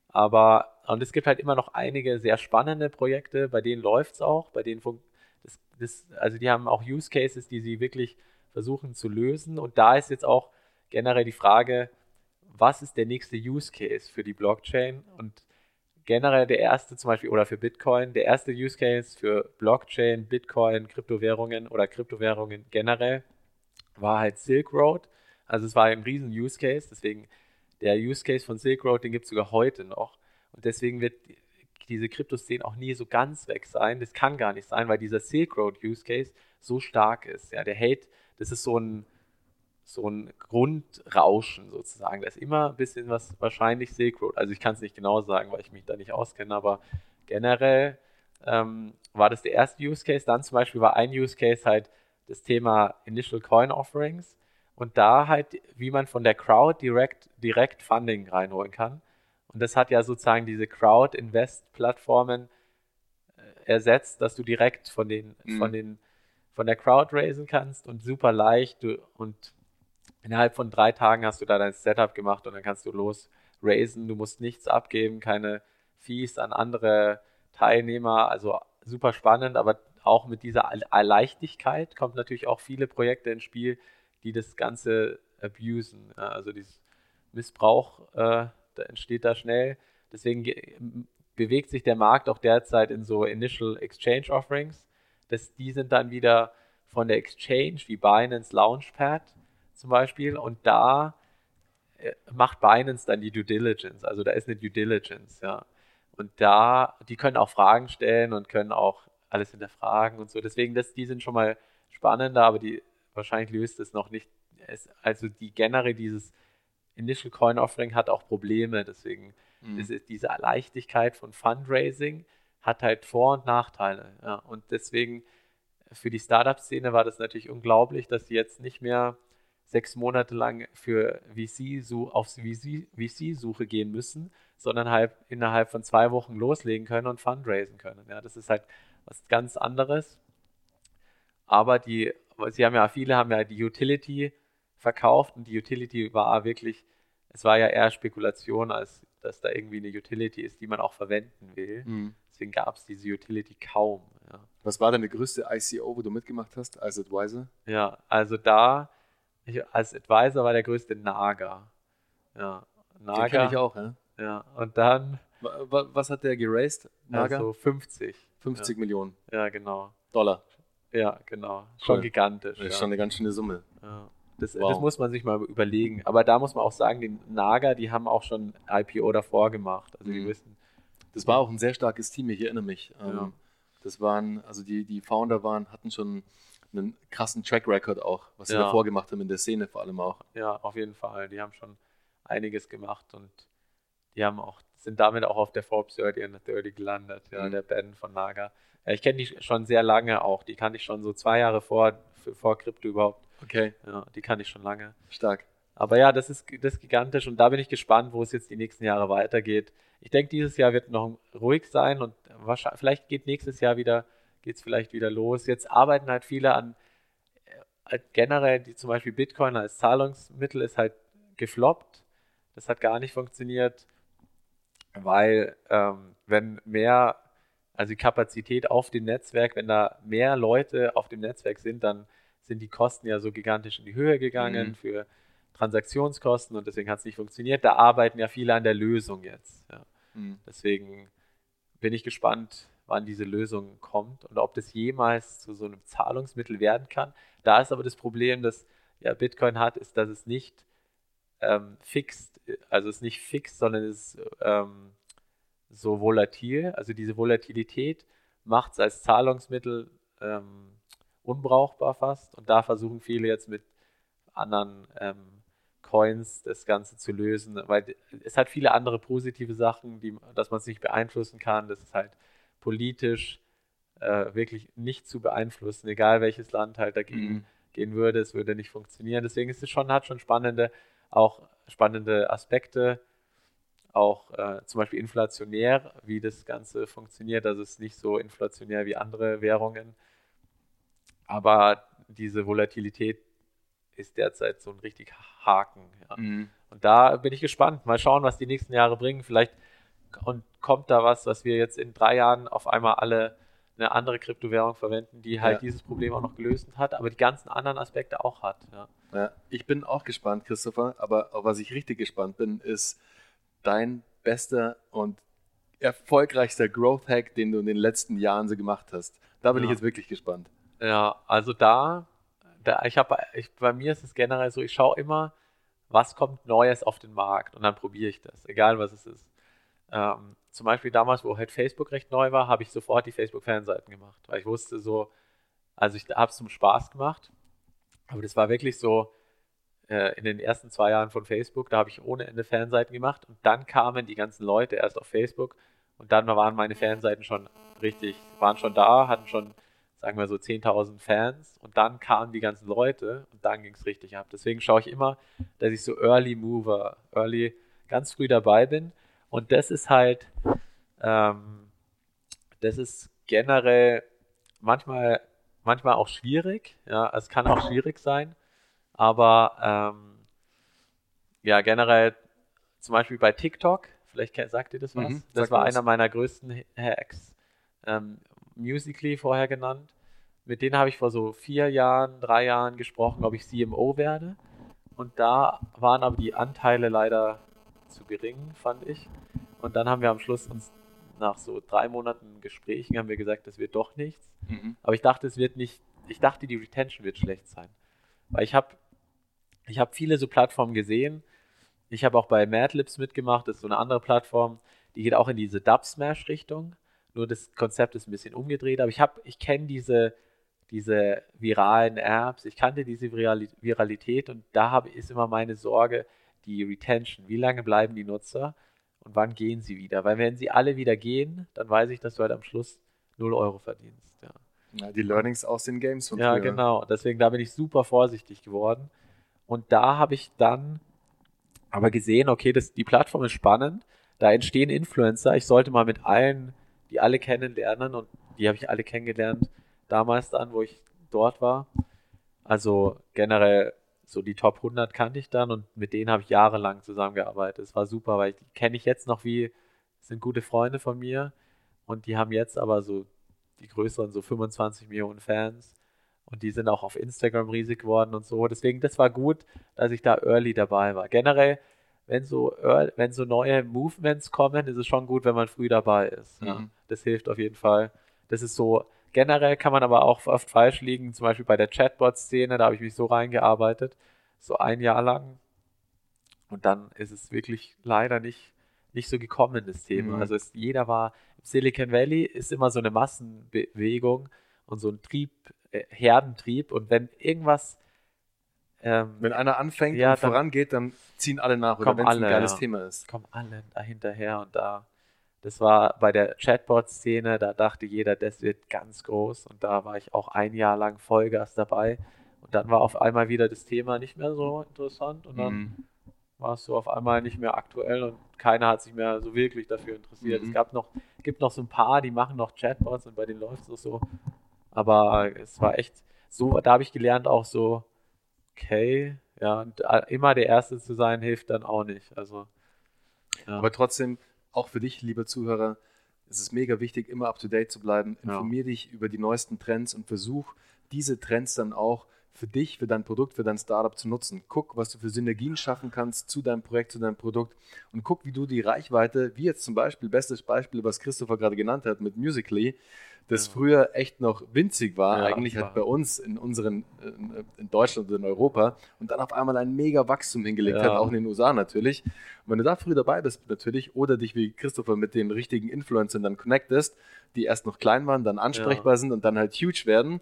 Aber, und es gibt halt immer noch einige sehr spannende Projekte, bei denen läuft es auch, bei denen das, das, also die haben auch Use Cases, die sie wirklich versuchen zu lösen. Und da ist jetzt auch generell die Frage, was ist der nächste Use Case für die Blockchain? Und generell der erste zum Beispiel oder für Bitcoin, der erste Use Case für Blockchain, Bitcoin, Kryptowährungen oder Kryptowährungen generell war halt Silk Road. Also es war ein riesen Use Case, deswegen der Use Case von Silk Road, den gibt es sogar heute noch. Und deswegen wird diese Kryptoszene auch nie so ganz weg sein. Das kann gar nicht sein, weil dieser Silk Road Use Case so stark ist. Ja, der Hate das ist so ein, so ein Grundrauschen sozusagen. Da ist immer ein bisschen was wahrscheinlich Silk Road. Also ich kann es nicht genau sagen, weil ich mich da nicht auskenne, aber generell ähm, war das der erste Use Case. Dann zum Beispiel war ein Use Case halt das Thema Initial Coin Offerings und da halt, wie man von der Crowd direkt, direkt Funding reinholen kann. Und das hat ja sozusagen diese Crowd-Invest-Plattformen äh, ersetzt, dass du direkt von den, mhm. von den von der Crowd raisen kannst und super leicht. Du, und innerhalb von drei Tagen hast du da dein Setup gemacht und dann kannst du los raisen. Du musst nichts abgeben, keine Fees an andere Teilnehmer. Also super spannend, aber auch mit dieser Leichtigkeit kommt natürlich auch viele Projekte ins Spiel, die das Ganze abusen. Also dieses Missbrauch äh, da entsteht da schnell. Deswegen bewegt sich der Markt auch derzeit in so Initial Exchange Offerings das, die sind dann wieder von der Exchange wie Binance Launchpad zum Beispiel und da äh, macht Binance dann die Due Diligence, also da ist eine Due Diligence, ja. Und da, die können auch Fragen stellen und können auch alles hinterfragen und so. Deswegen, das, die sind schon mal spannender, aber die wahrscheinlich löst es noch nicht. Es, also die generell dieses Initial Coin Offering hat auch Probleme, deswegen mhm. ist diese Leichtigkeit von Fundraising hat halt Vor- und Nachteile. Ja. Und deswegen für die Startup-Szene war das natürlich unglaublich, dass sie jetzt nicht mehr sechs Monate lang für VC aufs VC-Suche gehen müssen, sondern halt innerhalb von zwei Wochen loslegen können und fundraisen können. Ja, das ist halt was ganz anderes. Aber die, sie haben ja, viele haben ja die Utility verkauft und die Utility war wirklich es war ja eher Spekulation, als dass da irgendwie eine Utility ist, die man auch verwenden will. Mhm. Deswegen gab es diese Utility kaum. Ja. Was war deine größte ICO, wo du mitgemacht hast als Advisor? Ja, also da, ich, als Advisor war der größte Naga. Ja, Naga. Den kenne ich auch, ja. Ja, und dann. Was hat der geraced? Naga? Also 50. 50 ja. Millionen. Ja, genau. Dollar. Ja, genau. Schon gigantisch. Das ist ja. schon eine ganz schöne Summe. Ja. Das, wow. das, muss man sich mal überlegen. Aber da muss man auch sagen, die Naga, die haben auch schon IPO davor gemacht. Also mhm. die wissen. Das war auch ein sehr starkes Team, ich erinnere mich. Ja. Ähm, das waren, also die, die Founder waren, hatten schon einen krassen Track Record auch, was sie ja. davor gemacht haben in der Szene vor allem auch. Ja, auf jeden Fall. Die haben schon einiges gemacht und die haben auch, sind damit auch auf der Forbes 30 und 30 gelandet, ja, mhm. der Ben von Naga. Ja, ich kenne die schon sehr lange auch. Die kannte ich schon so zwei Jahre vor, vor Krypto überhaupt. Okay. Ja, die kann ich schon lange. Stark. Aber ja, das ist, das ist gigantisch und da bin ich gespannt, wo es jetzt die nächsten Jahre weitergeht. Ich denke, dieses Jahr wird noch ruhig sein und wahrscheinlich, vielleicht geht nächstes Jahr wieder, geht es vielleicht wieder los. Jetzt arbeiten halt viele an äh, generell, die zum Beispiel Bitcoin als Zahlungsmittel ist halt gefloppt. Das hat gar nicht funktioniert, weil ähm, wenn mehr, also die Kapazität auf dem Netzwerk, wenn da mehr Leute auf dem Netzwerk sind, dann sind die Kosten ja so gigantisch in die Höhe gegangen mhm. für Transaktionskosten und deswegen hat es nicht funktioniert. Da arbeiten ja viele an der Lösung jetzt. Ja. Mhm. Deswegen bin ich gespannt, wann diese Lösung kommt und ob das jemals zu so einem Zahlungsmittel werden kann. Da ist aber das Problem, dass ja, Bitcoin hat, ist, dass es nicht ähm, fix, also es ist nicht fix, sondern es ist ähm, so volatil. Also diese Volatilität macht es als Zahlungsmittel ähm, unbrauchbar fast. Und da versuchen viele jetzt mit anderen ähm, Coins das Ganze zu lösen, weil es hat viele andere positive Sachen, die, dass man es nicht beeinflussen kann. Das ist halt politisch äh, wirklich nicht zu beeinflussen, egal welches Land halt dagegen mhm. gehen würde, es würde nicht funktionieren. Deswegen ist es schon, hat schon spannende, auch spannende Aspekte, auch äh, zum Beispiel inflationär, wie das Ganze funktioniert. Also es ist nicht so inflationär wie andere Währungen. Aber diese Volatilität ist derzeit so ein richtig Haken. Ja. Mhm. Und da bin ich gespannt. Mal schauen, was die nächsten Jahre bringen. Vielleicht und kommt da was, was wir jetzt in drei Jahren auf einmal alle eine andere Kryptowährung verwenden, die halt ja. dieses Problem auch noch gelöst hat, aber die ganzen anderen Aspekte auch hat. Ja. ja. ich bin auch gespannt, Christopher, aber auf was ich richtig gespannt bin, ist dein bester und erfolgreichster Growth Hack, den du in den letzten Jahren so gemacht hast. Da bin ja. ich jetzt wirklich gespannt. Ja, also da, da ich habe, ich, bei mir ist es generell so, ich schaue immer, was kommt Neues auf den Markt und dann probiere ich das, egal was es ist. Ähm, zum Beispiel damals, wo halt Facebook recht neu war, habe ich sofort die Facebook-Fanseiten gemacht, weil ich wusste so, also ich habe es zum Spaß gemacht, aber das war wirklich so äh, in den ersten zwei Jahren von Facebook, da habe ich ohne Ende Fanseiten gemacht und dann kamen die ganzen Leute erst auf Facebook und dann waren meine Fanseiten schon richtig, waren schon da, hatten schon sagen wir so 10.000 Fans und dann kamen die ganzen Leute und dann ging es richtig ab. Deswegen schaue ich immer, dass ich so Early Mover, Early ganz früh dabei bin und das ist halt, ähm, das ist generell manchmal, manchmal auch schwierig, ja, es kann auch schwierig sein, aber ähm, ja, generell zum Beispiel bei TikTok, vielleicht sagt ihr das was, mhm, das war was. einer meiner größten Hacks. Ähm, Musically vorher genannt. Mit denen habe ich vor so vier Jahren, drei Jahren gesprochen, ob ich CMO werde. Und da waren aber die Anteile leider zu gering, fand ich. Und dann haben wir am Schluss uns nach so drei Monaten Gesprächen haben wir gesagt, das wird doch nichts. Mhm. Aber ich dachte, es wird nicht, ich dachte, die Retention wird schlecht sein. Weil ich habe ich hab viele so Plattformen gesehen. Ich habe auch bei Madlibs mitgemacht, das ist so eine andere Plattform, die geht auch in diese Dub-Smash-Richtung. Nur das Konzept ist ein bisschen umgedreht, aber ich habe, ich kenne diese, diese viralen Apps, ich kannte diese Viralität und da habe, ist immer meine Sorge, die Retention. Wie lange bleiben die Nutzer und wann gehen sie wieder? Weil wenn sie alle wieder gehen, dann weiß ich, dass du halt am Schluss 0 Euro verdienst. Ja. Ja, die Learnings aus den Games von Ja, früher. genau. Deswegen, da bin ich super vorsichtig geworden. Und da habe ich dann aber gesehen, okay, das, die Plattform ist spannend, da entstehen Influencer. Ich sollte mal mit allen die alle kennenlernen und die habe ich alle kennengelernt damals dann, wo ich dort war. Also generell so die Top 100 kannte ich dann und mit denen habe ich jahrelang zusammengearbeitet. Es war super, weil die kenne ich jetzt noch wie, sind gute Freunde von mir und die haben jetzt aber so die größeren, so 25 Millionen Fans und die sind auch auf Instagram riesig geworden und so. Deswegen, das war gut, dass ich da early dabei war. Generell, wenn so, wenn so neue Movements kommen, ist es schon gut, wenn man früh dabei ist. Mhm. Ja. Das hilft auf jeden Fall. Das ist so Generell kann man aber auch oft falsch liegen, zum Beispiel bei der Chatbot-Szene, da habe ich mich so reingearbeitet, so ein Jahr lang. Und dann ist es wirklich leider nicht, nicht so gekommen, das Thema. Mhm. Also es, jeder war, im Silicon Valley ist immer so eine Massenbewegung und so ein Trieb, äh, Herdentrieb. Und wenn irgendwas ähm, wenn einer anfängt ja, und vorangeht, dann ziehen alle nach. Oder wenn es ein geiles ja, Thema ist. Kommen alle da hinterher und da das war bei der Chatbot-Szene, da dachte jeder, das wird ganz groß. Und da war ich auch ein Jahr lang Vollgas dabei. Und dann war auf einmal wieder das Thema nicht mehr so interessant. Und dann mhm. war es so auf einmal nicht mehr aktuell und keiner hat sich mehr so wirklich dafür interessiert. Mhm. Es gab noch, gibt noch so ein paar, die machen noch Chatbots und bei denen läuft es so. Aber es war echt so, da habe ich gelernt auch so, okay, ja, und äh, immer der Erste zu sein hilft dann auch nicht. Also, ja. Aber trotzdem, auch für dich, lieber Zuhörer, ist es mega wichtig, immer up to date zu bleiben. Informier ja. dich über die neuesten Trends und versuch, diese Trends dann auch für dich, für dein Produkt, für dein Startup zu nutzen. Guck, was du für Synergien schaffen kannst zu deinem Projekt, zu deinem Produkt und guck, wie du die Reichweite, wie jetzt zum Beispiel, bestes Beispiel, was Christopher gerade genannt hat mit Musically, das ja. früher echt noch winzig war, ja, eigentlich halt bei uns in unseren, in Deutschland und in Europa und dann auf einmal ein mega Wachstum hingelegt ja. hat, auch in den USA natürlich. Und wenn du da früh dabei bist natürlich oder dich wie Christopher mit den richtigen Influencern dann connectest, die erst noch klein waren, dann ansprechbar sind und dann halt huge werden,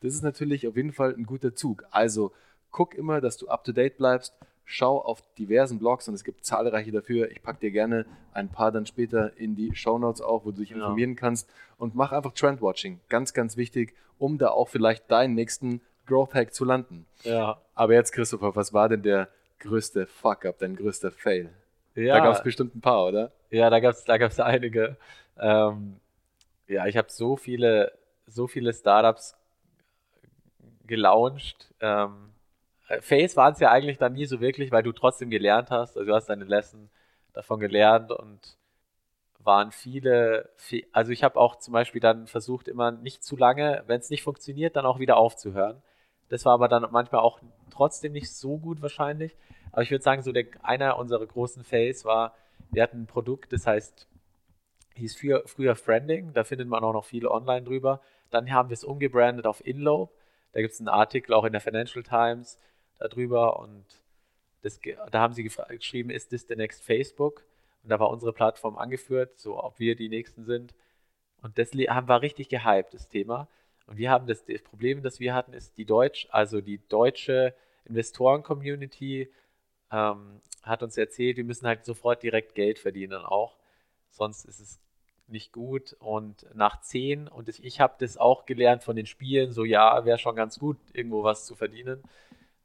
das ist natürlich auf jeden Fall ein guter Zug. Also guck immer, dass du up to date bleibst, schau auf diversen Blogs und es gibt zahlreiche dafür. Ich packe dir gerne ein paar dann später in die Show Notes auch, wo du dich informieren ja. kannst und mach einfach Trendwatching. Ganz, ganz wichtig, um da auch vielleicht deinen nächsten Growth Hack zu landen. Ja. Aber jetzt, Christopher, was war denn der größte Fuck-up, dein größter Fail? Ja. Da gab es bestimmt ein paar, oder? Ja, da gab es da gab's einige. Ähm, ja, ich habe so viele, so viele Startups gelauncht. Ähm, Face waren es ja eigentlich dann nie so wirklich, weil du trotzdem gelernt hast. Also du hast deine Lesson davon gelernt und waren viele, also ich habe auch zum Beispiel dann versucht, immer nicht zu lange, wenn es nicht funktioniert, dann auch wieder aufzuhören. Das war aber dann manchmal auch trotzdem nicht so gut wahrscheinlich. Aber ich würde sagen, so der, einer unserer großen Fails war, wir hatten ein Produkt, das heißt, hieß früher, früher Friending, da findet man auch noch viele online drüber. Dann haben wir es umgebrandet auf Inlope. Da gibt es einen Artikel auch in der Financial Times darüber und das, da haben sie geschrieben, ist das der next Facebook? Und da war unsere Plattform angeführt, so ob wir die nächsten sind. Und das war richtig gehypt, das Thema. Und wir haben das, das Problem, das wir hatten, ist die Deutsch, also die deutsche Investoren-Community ähm, hat uns erzählt, wir müssen halt sofort direkt Geld verdienen auch. Sonst ist es nicht gut. Und nach zehn, und ich habe das auch gelernt von den Spielen, so ja, wäre schon ganz gut, irgendwo was zu verdienen.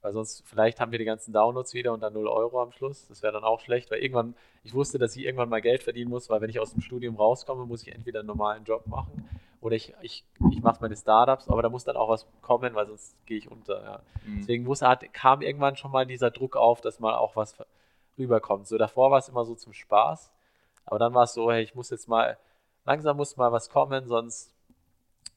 Weil sonst, vielleicht haben wir die ganzen Downloads wieder und dann 0 Euro am Schluss. Das wäre dann auch schlecht, weil irgendwann, ich wusste, dass ich irgendwann mal Geld verdienen muss, weil wenn ich aus dem Studium rauskomme, muss ich entweder einen normalen Job machen oder ich, ich, ich mache meine Startups, aber da muss dann auch was kommen, weil sonst gehe ich unter. Ja. Mhm. Deswegen wusste, hat, kam irgendwann schon mal dieser Druck auf, dass mal auch was rüberkommt. So davor war es immer so zum Spaß, aber dann war es so, hey, ich muss jetzt mal, langsam muss mal was kommen, sonst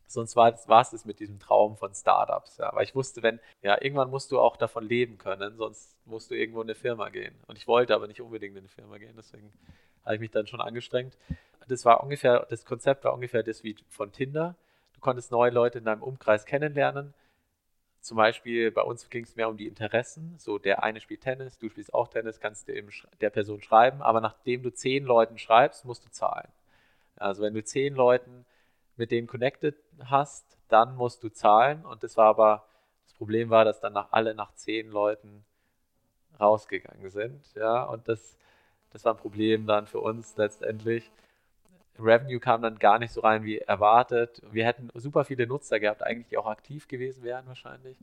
Sonst war es das mit diesem Traum von Startups. Ja. Weil ich wusste, wenn, ja, irgendwann musst du auch davon leben können, sonst musst du irgendwo in eine Firma gehen. Und ich wollte aber nicht unbedingt in eine Firma gehen, deswegen habe ich mich dann schon angestrengt. Das war ungefähr, das Konzept war ungefähr das wie von Tinder. Du konntest neue Leute in deinem Umkreis kennenlernen. Zum Beispiel bei uns ging es mehr um die Interessen. So, der eine spielt Tennis, du spielst auch Tennis, kannst du der Person schreiben, aber nachdem du zehn Leuten schreibst, musst du zahlen. Also wenn du zehn Leuten mit denen connected hast, dann musst du zahlen. Und das war aber, das Problem war, dass dann nach, alle nach zehn Leuten rausgegangen sind. Ja, und das, das war ein Problem dann für uns letztendlich. Revenue kam dann gar nicht so rein wie erwartet. Wir hätten super viele Nutzer gehabt, eigentlich, die auch aktiv gewesen wären wahrscheinlich.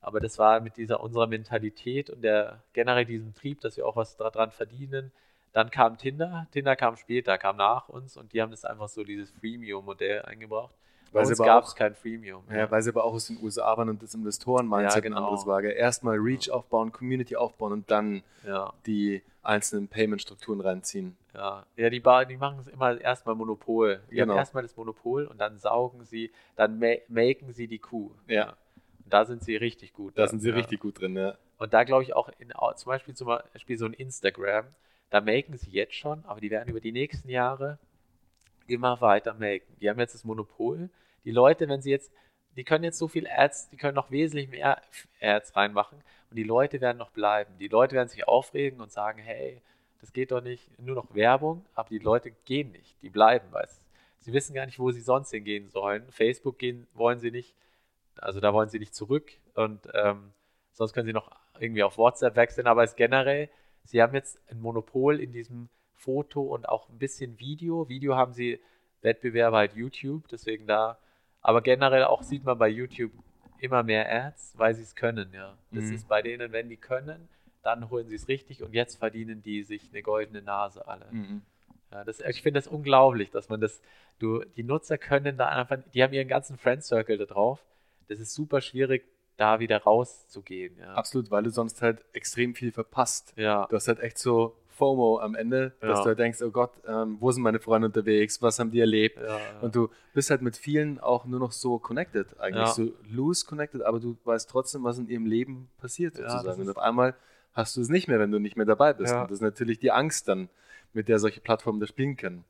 Aber das war mit dieser unserer Mentalität und der generell diesem Trieb, dass wir auch was daran verdienen, dann kam Tinder. Tinder kam später, kam nach uns und die haben das einfach so dieses Freemium-Modell eingebracht. Bei uns gab es kein Freemium. Ja, ja, weil sie aber auch aus den USA waren und das Investoren-Mindset ja, genau. ein anderes war. Erstmal Reach aufbauen, Community aufbauen und dann ja. die einzelnen Payment-Strukturen reinziehen. Ja, ja die, die machen es immer erstmal Monopol. Die genau. haben erstmal das Monopol und dann saugen sie, dann ma maken sie die Kuh. Ja. Und da sind sie richtig gut. Da drin, sind sie richtig gut drin, ja. Und da glaube ich auch, in, zum Beispiel zum Beispiel so ein Instagram, da maken sie jetzt schon, aber die werden über die nächsten Jahre immer weiter maken. Die haben jetzt das Monopol. Die Leute, wenn sie jetzt, die können jetzt so viel Ads, die können noch wesentlich mehr Ads reinmachen und die Leute werden noch bleiben. Die Leute werden sich aufregen und sagen, hey, das geht doch nicht, nur noch Werbung, aber die Leute gehen nicht, die bleiben, weil sie wissen gar nicht, wo sie sonst hingehen sollen. Facebook gehen wollen sie nicht, also da wollen sie nicht zurück und ähm, sonst können sie noch irgendwie auf WhatsApp wechseln, aber es generell, sie haben jetzt ein Monopol in diesem Foto und auch ein bisschen Video. Video haben sie Wettbewerber halt YouTube, deswegen da. Aber generell auch sieht man bei YouTube immer mehr Ads, weil sie es können, ja. Das mhm. ist bei denen, wenn die können, dann holen sie es richtig und jetzt verdienen die sich eine goldene Nase alle. Mhm. Ja, das, ich finde das unglaublich, dass man das, du, die Nutzer können da einfach, die haben ihren ganzen Friend Circle da drauf. Das ist super schwierig, da wieder rauszugehen. Ja. Absolut, weil du sonst halt extrem viel verpasst. Ja. Du hast halt echt so FOMO am Ende, ja. dass du halt denkst, oh Gott, ähm, wo sind meine Freunde unterwegs, was haben die erlebt? Ja, ja. Und du bist halt mit vielen auch nur noch so connected, eigentlich so loose connected, aber du weißt trotzdem, was in ihrem Leben passiert sozusagen. Und auf einmal hast du es nicht mehr, wenn du nicht mehr dabei bist. Und das ist natürlich die Angst dann, mit der solche Plattformen da spielen können.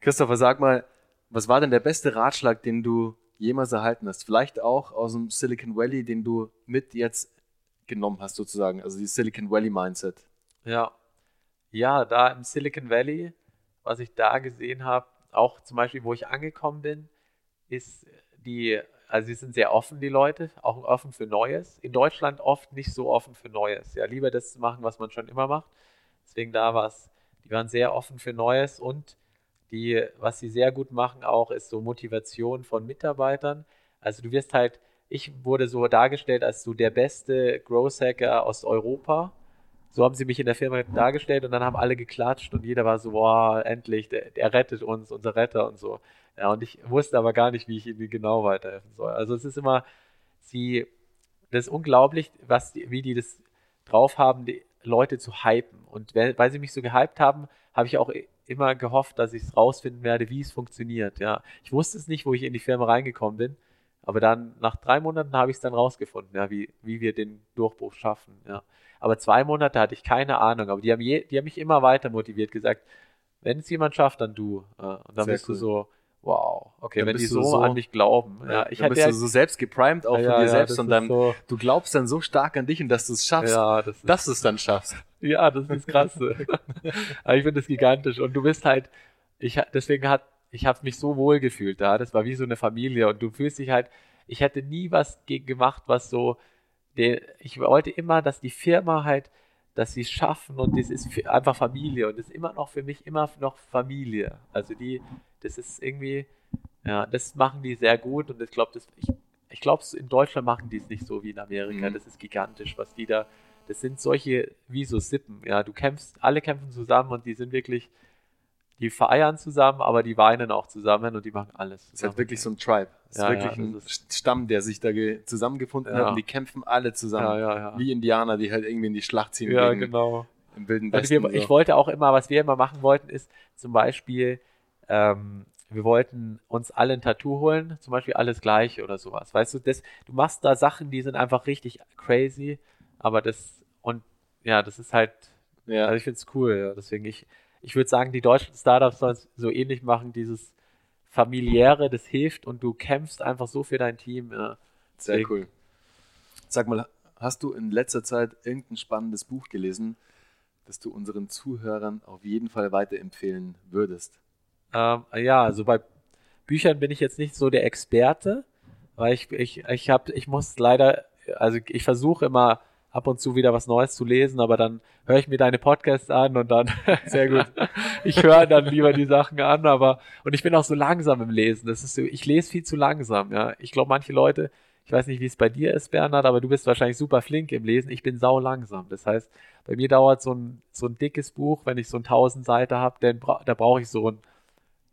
Christopher, sag mal, was war denn der beste Ratschlag, den du jemals erhalten hast? Vielleicht auch aus dem Silicon Valley, den du mit jetzt genommen hast sozusagen, also die Silicon Valley Mindset. Ja, ja, da im Silicon Valley, was ich da gesehen habe, auch zum Beispiel, wo ich angekommen bin, ist die, also sie sind sehr offen, die Leute, auch offen für Neues. In Deutschland oft nicht so offen für Neues. Ja, lieber das zu machen, was man schon immer macht. Deswegen da war es, die waren sehr offen für Neues und die, was sie sehr gut machen auch, ist so Motivation von Mitarbeitern. Also du wirst halt, ich wurde so dargestellt als so der beste Growth Hacker aus Europa so haben sie mich in der Firma dargestellt und dann haben alle geklatscht und jeder war so, boah, endlich, der, der rettet uns, unser Retter und so. Ja, und ich wusste aber gar nicht, wie ich ihnen genau weiterhelfen soll. Also es ist immer, sie, das ist unglaublich, was wie die das drauf haben, die Leute zu hypen. Und weil sie mich so gehypt haben, habe ich auch immer gehofft, dass ich es rausfinden werde, wie es funktioniert. Ja, ich wusste es nicht, wo ich in die Firma reingekommen bin, aber dann nach drei Monaten habe ich es dann rausgefunden, ja, wie, wie wir den Durchbruch schaffen. Ja. Aber zwei Monate hatte ich keine Ahnung. Aber die haben, je, die haben mich immer weiter motiviert, gesagt, wenn es jemand schafft, dann du. Und dann Sehr bist cool. du so, wow, okay, dann wenn die so, so, an mich glauben. Ja, ich dann bist du so selbst geprimed auch ja, von dir ja, selbst und dann, so, du glaubst dann so stark an dich und dass du es schaffst, ja, das dass du es dann schaffst. Ja, das ist krass. *laughs* Aber ich finde das gigantisch und du bist halt, ich, deswegen hat, ich habe mich so wohl gefühlt da, das war wie so eine Familie und du fühlst dich halt, ich hätte nie was gegen gemacht, was so, ich wollte immer, dass die Firma halt, dass sie es schaffen und das ist einfach Familie und das ist immer noch für mich immer noch Familie. Also die, das ist irgendwie, ja, das machen die sehr gut und ich glaube, das, ich, ich glaube, in Deutschland machen die es nicht so wie in Amerika. Mhm. Das ist gigantisch, was die da, das sind solche, wie so Sippen, ja, du kämpfst, alle kämpfen zusammen und die sind wirklich, die feiern zusammen, aber die weinen auch zusammen und die machen alles. Es ist halt wirklich so ein Tribe. Es ja, ist wirklich ja, ein ist Stamm, der sich da zusammengefunden ja. hat und die kämpfen alle zusammen. Wie Indianer, die halt irgendwie in die Schlacht ziehen. Ja, genau. Im Wilden Westen. Also wir, so. Ich wollte auch immer, was wir immer machen wollten, ist zum Beispiel, ähm, wir wollten uns alle ein Tattoo holen, zum Beispiel alles gleiche oder sowas. Weißt du, das, du machst da Sachen, die sind einfach richtig crazy, aber das, und ja, das ist halt, ja. also ich finde es cool, ja. deswegen ich, ich würde sagen, die deutschen Startups sollen es so ähnlich machen, dieses familiäre, das hilft und du kämpfst einfach so für dein Team. Ja. Sehr cool. Sag mal, hast du in letzter Zeit irgendein spannendes Buch gelesen, das du unseren Zuhörern auf jeden Fall weiterempfehlen würdest? Ähm, ja, also bei Büchern bin ich jetzt nicht so der Experte, weil ich, ich, ich habe, ich muss leider, also ich versuche immer ab und zu wieder was Neues zu lesen, aber dann höre ich mir deine Podcasts an und dann *laughs* sehr gut. ich höre dann lieber die Sachen an, aber und ich bin auch so langsam im Lesen. Das ist so, ich lese viel zu langsam, ja. Ich glaube, manche Leute, ich weiß nicht, wie es bei dir ist, Bernhard, aber du bist wahrscheinlich super flink im Lesen. Ich bin sau langsam. Das heißt, bei mir dauert so ein so ein dickes Buch, wenn ich so ein 1000 Seiten habe, dann bra da brauche ich so ein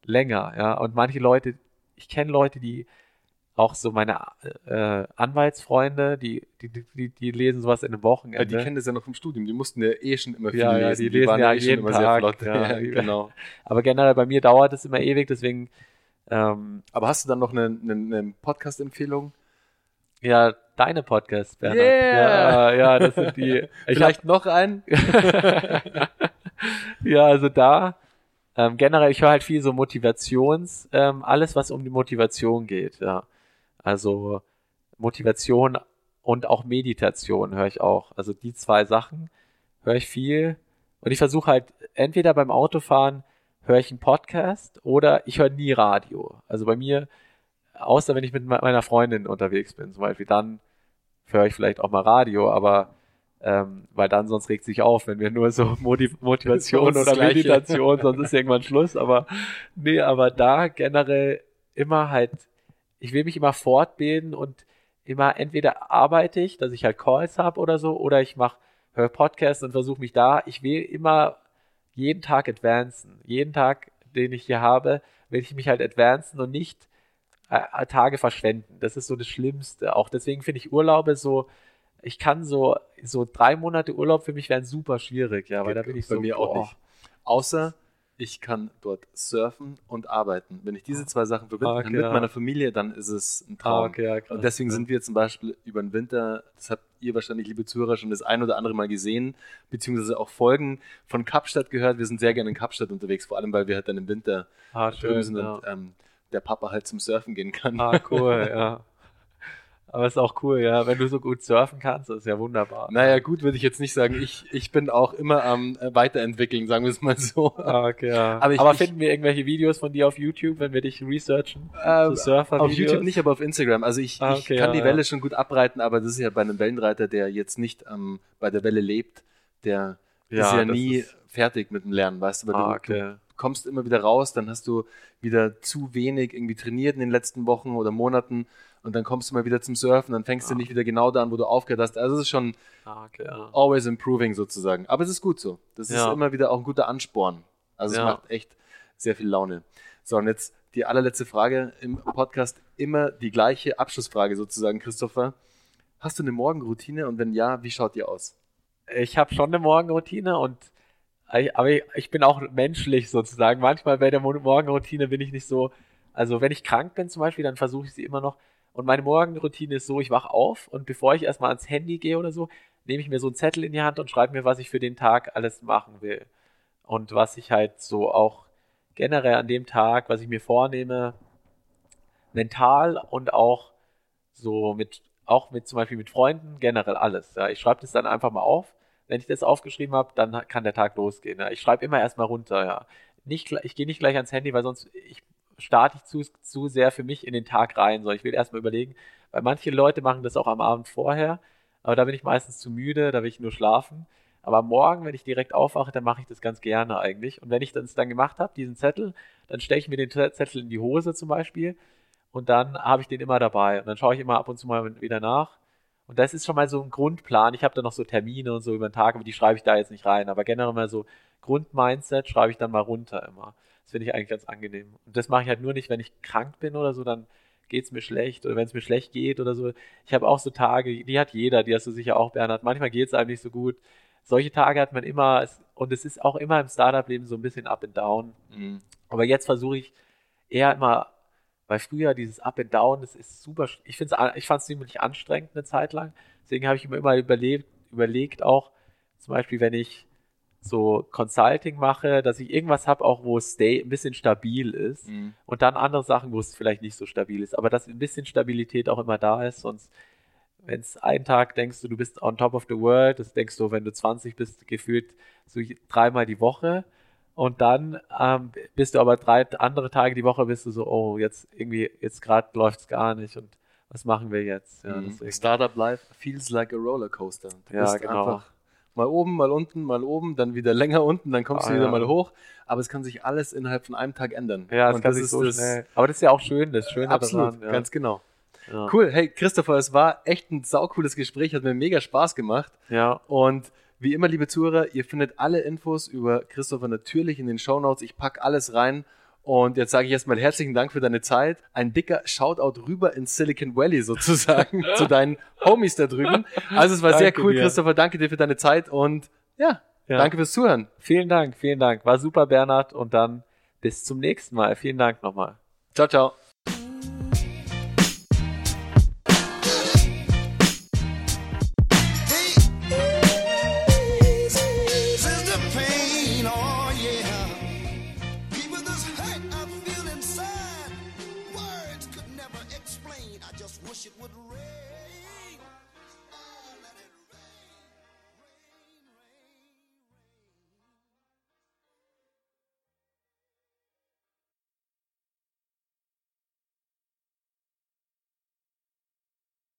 länger, ja. Und manche Leute ich kenne Leute, die auch so meine äh, Anwaltsfreunde, die, die, die, die lesen sowas in einem Wochenende. Ja, die kennen das ja noch vom Studium. Die mussten ja eh schon immer viel ja, lesen. Ja, die, die lesen ja eh jeden Tag. *laughs* Ja, genau. Aber generell bei mir dauert es immer ewig, deswegen. Ähm, Aber hast du dann noch eine, eine, eine Podcast-Empfehlung? Ja, deine Podcasts, Bernhard. Yeah. Ja, ja, das sind die. *laughs* Vielleicht hab, noch einen? *laughs* ja, also da. Ähm, generell, ich höre halt viel so Motivations, ähm, alles, was um die Motivation geht, ja. Also Motivation und auch Meditation höre ich auch. Also die zwei Sachen höre ich viel. Und ich versuche halt entweder beim Autofahren höre ich einen Podcast oder ich höre nie Radio. Also bei mir, außer wenn ich mit meiner Freundin unterwegs bin, zum Beispiel, dann höre ich vielleicht auch mal Radio, aber ähm, weil dann sonst regt sich auf, wenn wir nur so *laughs* Motiv Motivation oder Meditation, sonst ist irgendwann Schluss. Aber nee, aber da generell immer halt ich will mich immer fortbilden und immer entweder arbeite ich, dass ich halt Calls habe oder so, oder ich mache höre Podcasts und versuche mich da. Ich will immer jeden Tag advancen. Jeden Tag, den ich hier habe, will ich mich halt advancen und nicht äh, Tage verschwenden. Das ist so das Schlimmste. Auch deswegen finde ich Urlaube so, ich kann so, so drei Monate Urlaub für mich wären super schwierig, ja, weil Geht da bin ich bei so. Bei mir boah. auch nicht. Außer ich kann dort surfen und arbeiten. Wenn ich diese ah. zwei Sachen verbinden kann okay, mit ja. meiner Familie, dann ist es ein Traum. Ah, okay, ja, und deswegen sind wir zum Beispiel über den Winter, das habt ihr wahrscheinlich, liebe Zuhörer, schon das ein oder andere Mal gesehen, beziehungsweise auch Folgen von Kapstadt gehört. Wir sind sehr gerne in Kapstadt unterwegs, vor allem, weil wir halt dann im Winter ah, schön, sind ja. und ähm, der Papa halt zum Surfen gehen kann. Ah, cool, *laughs* ja. Aber ist auch cool, ja. Wenn du so gut surfen kannst, ist ja wunderbar. Naja, gut würde ich jetzt nicht sagen. Ich, ich bin auch immer am äh, Weiterentwickeln, sagen wir es mal so. Ah, okay, ja. Aber, ich, aber finden wir irgendwelche Videos von dir auf YouTube, wenn wir dich researchen? Ähm, so Surfer auf YouTube nicht, aber auf Instagram. Also ich, ah, okay, ich kann ja, die Welle ja. schon gut abreiten, aber das ist ja bei einem Wellenreiter, der jetzt nicht ähm, bei der Welle lebt, der ja, ist ja nie ist... fertig mit dem Lernen, weißt du? Ah, okay. du, kommst immer wieder raus, dann hast du wieder zu wenig irgendwie trainiert in den letzten Wochen oder Monaten und dann kommst du mal wieder zum Surfen, dann fängst ah. du nicht wieder genau da an, wo du aufgehört hast. Also es ist schon ah, okay, ja. always improving sozusagen. Aber es ist gut so. Das ja. ist immer wieder auch ein guter Ansporn. Also ja. es macht echt sehr viel Laune. So, und jetzt die allerletzte Frage im Podcast, immer die gleiche Abschlussfrage sozusagen, Christopher. Hast du eine Morgenroutine und wenn ja, wie schaut die aus? Ich habe schon eine Morgenroutine und aber ich bin auch menschlich sozusagen. Manchmal bei der Morgenroutine bin ich nicht so, also wenn ich krank bin zum Beispiel, dann versuche ich sie immer noch. Und meine Morgenroutine ist so, ich wache auf und bevor ich erstmal ans Handy gehe oder so, nehme ich mir so einen Zettel in die Hand und schreibe mir, was ich für den Tag alles machen will. Und was ich halt so auch generell an dem Tag, was ich mir vornehme, mental und auch so mit, auch mit zum Beispiel mit Freunden, generell alles. Ja. Ich schreibe das dann einfach mal auf wenn ich das aufgeschrieben habe, dann kann der Tag losgehen. Ja. Ich schreibe immer erstmal runter, ja. Nicht, ich gehe nicht gleich ans Handy, weil sonst ich, starte ich zu, zu sehr für mich in den Tag rein. So, ich will erstmal überlegen, weil manche Leute machen das auch am Abend vorher, aber da bin ich meistens zu müde, da will ich nur schlafen. Aber morgen, wenn ich direkt aufwache, dann mache ich das ganz gerne eigentlich. Und wenn ich das dann gemacht habe, diesen Zettel, dann stelle ich mir den Zettel in die Hose zum Beispiel und dann habe ich den immer dabei. Und dann schaue ich immer ab und zu mal wieder nach und das ist schon mal so ein Grundplan. Ich habe da noch so Termine und so über den Tag, aber die schreibe ich da jetzt nicht rein. Aber generell mal so Grundmindset schreibe ich dann mal runter immer. Das finde ich eigentlich ganz angenehm. Und das mache ich halt nur nicht, wenn ich krank bin oder so, dann geht es mir schlecht oder wenn es mir schlecht geht oder so. Ich habe auch so Tage, die hat jeder, die hast du sicher auch, Bernhard. Manchmal geht es einem nicht so gut. Solche Tage hat man immer und es ist auch immer im Startup-Leben so ein bisschen up and down. Mhm. Aber jetzt versuche ich eher immer weil früher dieses Up and Down, das ist super, ich ich fand es ziemlich anstrengend eine Zeit lang. Deswegen habe ich mir immer überlebt, überlegt auch, zum Beispiel, wenn ich so Consulting mache, dass ich irgendwas habe, auch wo es ein bisschen stabil ist mhm. und dann andere Sachen, wo es vielleicht nicht so stabil ist, aber dass ein bisschen Stabilität auch immer da ist, sonst wenn es einen Tag denkst du, du bist on top of the world, das denkst du, wenn du 20 bist, gefühlt so dreimal die Woche und dann ähm, bist du aber drei andere Tage die Woche bist du so, oh, jetzt irgendwie, jetzt gerade läuft es gar nicht und was machen wir jetzt? Ja, mhm. Startup Life feels like a Rollercoaster. Du ja, genau. Einfach mal oben, mal unten, mal oben, dann wieder länger unten, dann kommst ah, du wieder ja. mal hoch. Aber es kann sich alles innerhalb von einem Tag ändern. Ja, es kann sich so das schnell. Aber das ist ja auch schön, das Schöne Absolut, daran, ja. ganz genau. Ja. Cool. Hey, Christopher, es war echt ein saucooles Gespräch, hat mir mega Spaß gemacht. Ja. Und wie immer, liebe Zuhörer, ihr findet alle Infos über Christopher natürlich in den Show Notes. Ich packe alles rein. Und jetzt sage ich erstmal herzlichen Dank für deine Zeit. Ein dicker Shoutout rüber ins Silicon Valley sozusagen *laughs* zu deinen Homies da drüben. Also es war danke sehr cool, dir. Christopher. Danke dir für deine Zeit und ja, ja, danke fürs Zuhören. Vielen Dank, vielen Dank. War super, Bernhard. Und dann bis zum nächsten Mal. Vielen Dank nochmal. Ciao, ciao.